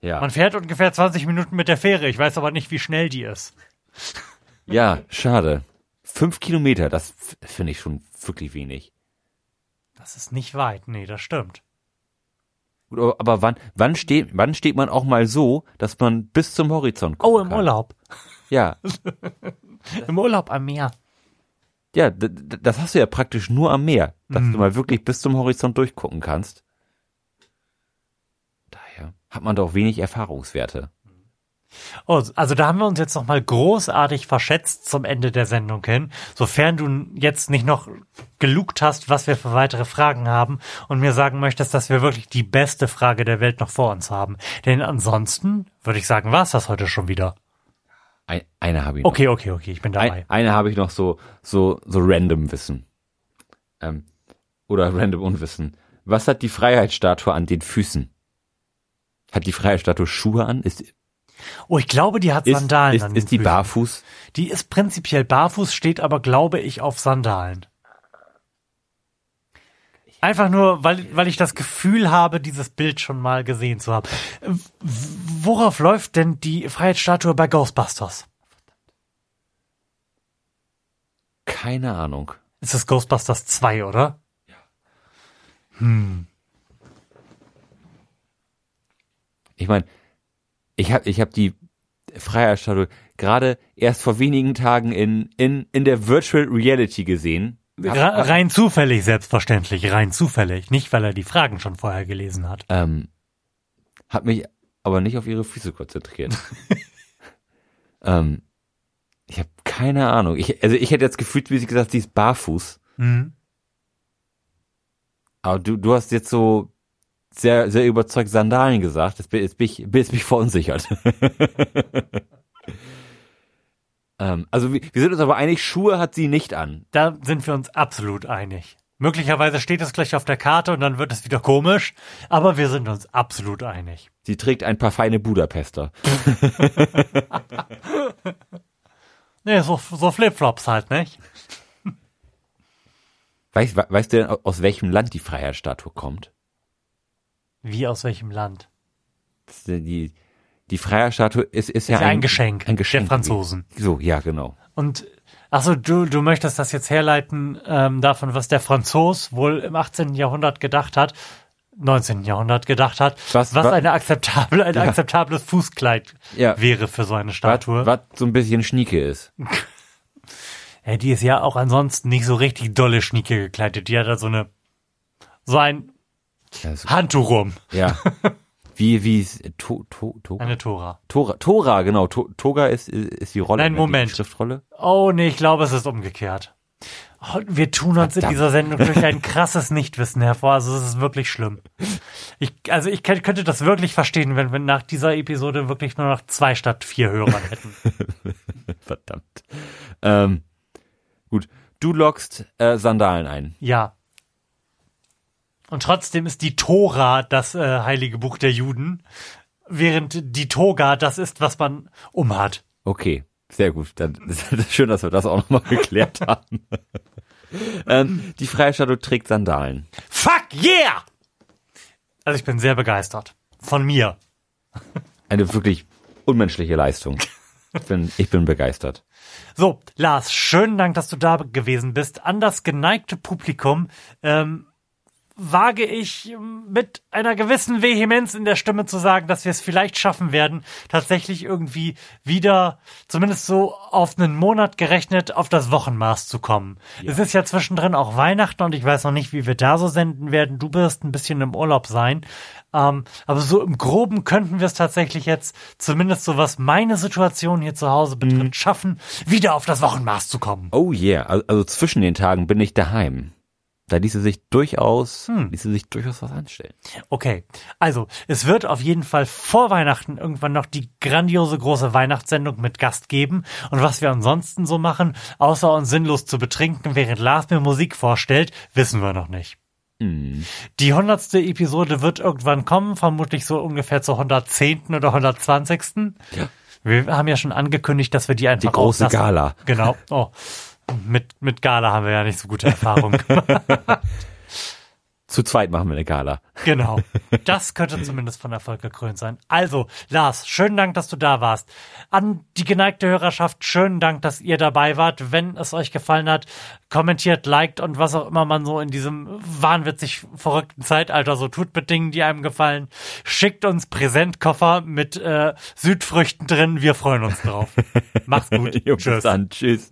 Ja. Man fährt ungefähr 20 Minuten mit der Fähre. Ich weiß aber nicht, wie schnell die ist. Ja, schade. Fünf Kilometer, das finde ich schon wirklich wenig. Das ist nicht weit. Nee, das stimmt. Gut, aber- wann, wann steht, wann steht man auch mal so, dass man bis zum Horizont gucken Oh, im kann? Urlaub. Ja, Im Urlaub am Meer. Ja, das hast du ja praktisch nur am Meer, dass Mhm. du mal wirklich bis zum Horizont durchgucken kannst. Daher hat man doch wenig Erfahrungswerte. Oh, also da haben wir uns jetzt noch mal großartig verschätzt zum Ende der Sendung hin. Sofern du jetzt nicht noch gelugt hast, was wir für weitere Fragen haben und mir sagen möchtest, dass wir wirklich die beste Frage der Welt noch vor uns haben. Denn ansonsten würde ich sagen, war es das heute schon wieder. Ein, eine habe ich noch. Okay, okay, okay, ich bin dabei. Ein, eine habe ich noch so, so, so random Wissen. Ähm, oder random Unwissen. Was hat die Freiheitsstatue an den Füßen? Hat die Freiheitsstatue Schuhe an? Ist, Oh, ich glaube, die hat ist, Sandalen ist, an den ist die Füßen. barfuß? Die ist prinzipiell barfuß, steht aber, glaube ich, auf Sandalen. Einfach nur, weil, weil ich das Gefühl habe, dieses Bild schon mal gesehen zu haben. Worauf läuft denn die Freiheitsstatue bei Ghostbusters? Keine Ahnung. Ist es Ghostbusters 2, oder? Ich meine, ich habe ich hab die Freiheitsstatue gerade erst vor wenigen Tagen in, in, in der Virtual Reality gesehen. Ra rein zufällig, selbstverständlich, rein zufällig. Nicht, weil er die Fragen schon vorher gelesen hat. Ähm, hab mich aber nicht auf ihre Füße konzentriert. ähm, ich habe keine Ahnung. Ich, also ich hätte jetzt gefühlt, wie sie gesagt, sie ist barfuß. Mhm. Aber du, du hast jetzt so sehr, sehr überzeugt Sandalen gesagt. Jetzt bin, jetzt bin ich, jetzt bin ich verunsichert. Ähm, also wir, wir sind uns aber einig, Schuhe hat sie nicht an. Da sind wir uns absolut einig. Möglicherweise steht es gleich auf der Karte und dann wird es wieder komisch, aber wir sind uns absolut einig. Sie trägt ein paar feine Budapester. Nee, so, so Flipflops halt, nicht? Weißt, we- weißt du denn, aus welchem Land die Freiheitsstatue kommt? Wie aus welchem Land? Ist Die, die Freiheitsstatue ist, ist, ja, Ist ja ein Geschenk Ein Geschenk. der Franzosen. So, ja, genau. Und achso, du, du möchtest das jetzt herleiten ähm, davon, was der Franzos wohl im 18. Jahrhundert gedacht hat, 19. Jahrhundert gedacht hat, Was- was, wa- eine akzeptable, ein Ja. akzeptables Fußkleid Ja. wäre für so eine Was, Statue. was so ein bisschen Schnieke ist. Ja, die ist ja auch ansonsten nicht so richtig dolle Schnieke gekleidet. Die hat da so eine so ein Handtuch rum. ja. Wie, wie, ist- to, to, to, Eine Tora. Tora, Tora, genau. To, Toga ist, ist die Rolle. Nein, ne, Moment. Die Schriftrolle. Oh nee, ich glaube, es ist umgekehrt. Oh, wir tun uns in Verdammt. dieser Sendung durch ein krasses Nichtwissen hervor. Also es ist wirklich schlimm. Ich, also ich könnt- könnte das wirklich verstehen, wenn wir nach dieser Episode wirklich nur noch zwei statt vier Hörer hätten. Verdammt. Ähm, gut. Du lockst äh, Sandalen ein. Ja. Und trotzdem ist die Tora das äh, heilige Buch der Juden, während die Toga das ist, was man umhat. Okay, sehr gut. Dann ist es schön, dass wir das auch nochmal geklärt haben. ähm, die Freistatue trägt Sandalen. Fuck yeah! Also ich bin sehr begeistert. Von mir. Eine wirklich unmenschliche Leistung. Ich bin, ich bin begeistert. So, Lars, schönen Dank, dass du da gewesen bist. An das geneigte Publikum ähm, wage ich ähm, mit einer gewissen Vehemenz in der Stimme zu sagen, dass wir es vielleicht schaffen werden, tatsächlich irgendwie wieder, zumindest so auf einen Monat gerechnet, auf das Wochenmaß zu kommen. Es ist ja zwischendrin auch Weihnachten und ich weiß noch nicht, wie wir da so senden werden. Du wirst ein bisschen im Urlaub sein. Ähm, aber so im Groben könnten wir es tatsächlich jetzt, zumindest so was meine Situation hier zu Hause betrifft, schaffen, wieder auf das Wochenmaß zu kommen. Oh yeah, also zwischen den Tagen bin ich daheim. Da ließe sich durchaus, ließe sich durchaus was anstellen. Okay, also es wird auf jeden Fall vor Weihnachten irgendwann noch die grandiose große Weihnachtssendung mit Gast geben. Und was wir ansonsten so machen, außer uns sinnlos zu betrinken, während Lars mir Musik vorstellt, wissen wir noch nicht. Die hundertste Episode wird irgendwann kommen, vermutlich so ungefähr zur 110. oder 120. Ja. Wir haben ja schon angekündigt, dass wir die einfach Die große auslassen. Gala. Genau. Oh. Mit, mit Gala haben wir ja nicht so gute Erfahrungen gemacht. Zu zweit machen wir eine Gala. Genau. Das könnte zumindest von Erfolg gekrönt sein. Also, Lars, schönen Dank, dass du da warst. An die geneigte Hörerschaft, schönen Dank, dass ihr dabei wart. Wenn es euch gefallen hat, kommentiert, liked und was auch immer man so in diesem wahnwitzig verrückten Zeitalter so tut mit Dingen, die einem gefallen. Schickt uns Präsentkoffer mit äh, Südfrüchten drin. Wir freuen uns drauf. Macht's gut. Jo, bis Tschüss. dann. Tschüss.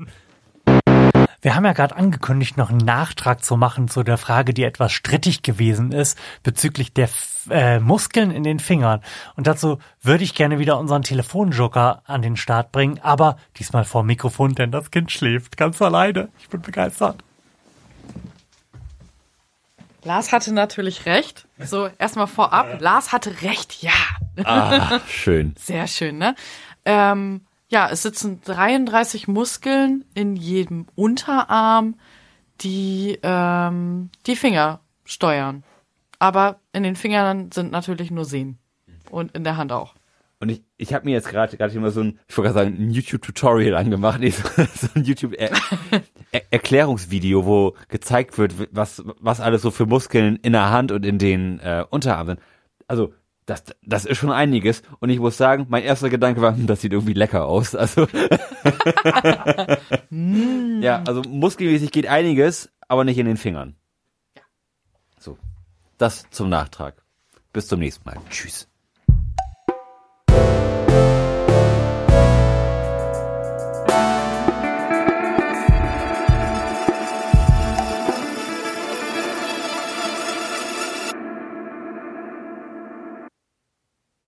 Wir haben ja gerade angekündigt, noch einen Nachtrag zu machen zu der Frage, die etwas strittig gewesen ist, bezüglich der äh, Muskeln in den Fingern. Und dazu würde ich gerne wieder unseren Telefonjoker an den Start bringen, aber diesmal vor dem Mikrofon, denn das Kind schläft ganz alleine. Ich bin begeistert. Lars hatte natürlich recht. So, erstmal vorab. Lars hatte recht, ja. Ah, schön. Sehr schön, ne? Ähm, ja, es sitzen 33 Muskeln in jedem Unterarm, die die die Finger steuern. Aber in den Fingern sind natürlich nur Sehnen. Und in der Hand auch. Und ich, ich habe mir jetzt gerade gerade immer so ein, ich wollte sagen, ein YouTube-Tutorial angemacht, nee, so, so ein YouTube-Erklärungsvideo, wo gezeigt wird, was, was alles so für Muskeln in der Hand und in den äh, Unterarmen sind. Also, das, das ist schon einiges. Und ich muss sagen, mein erster Gedanke war, hm, das sieht irgendwie lecker aus. Also, ja, also muskelmäßig geht einiges, aber nicht in den Fingern. So, das zum Nachtrag. Bis zum nächsten Mal. Tschüss.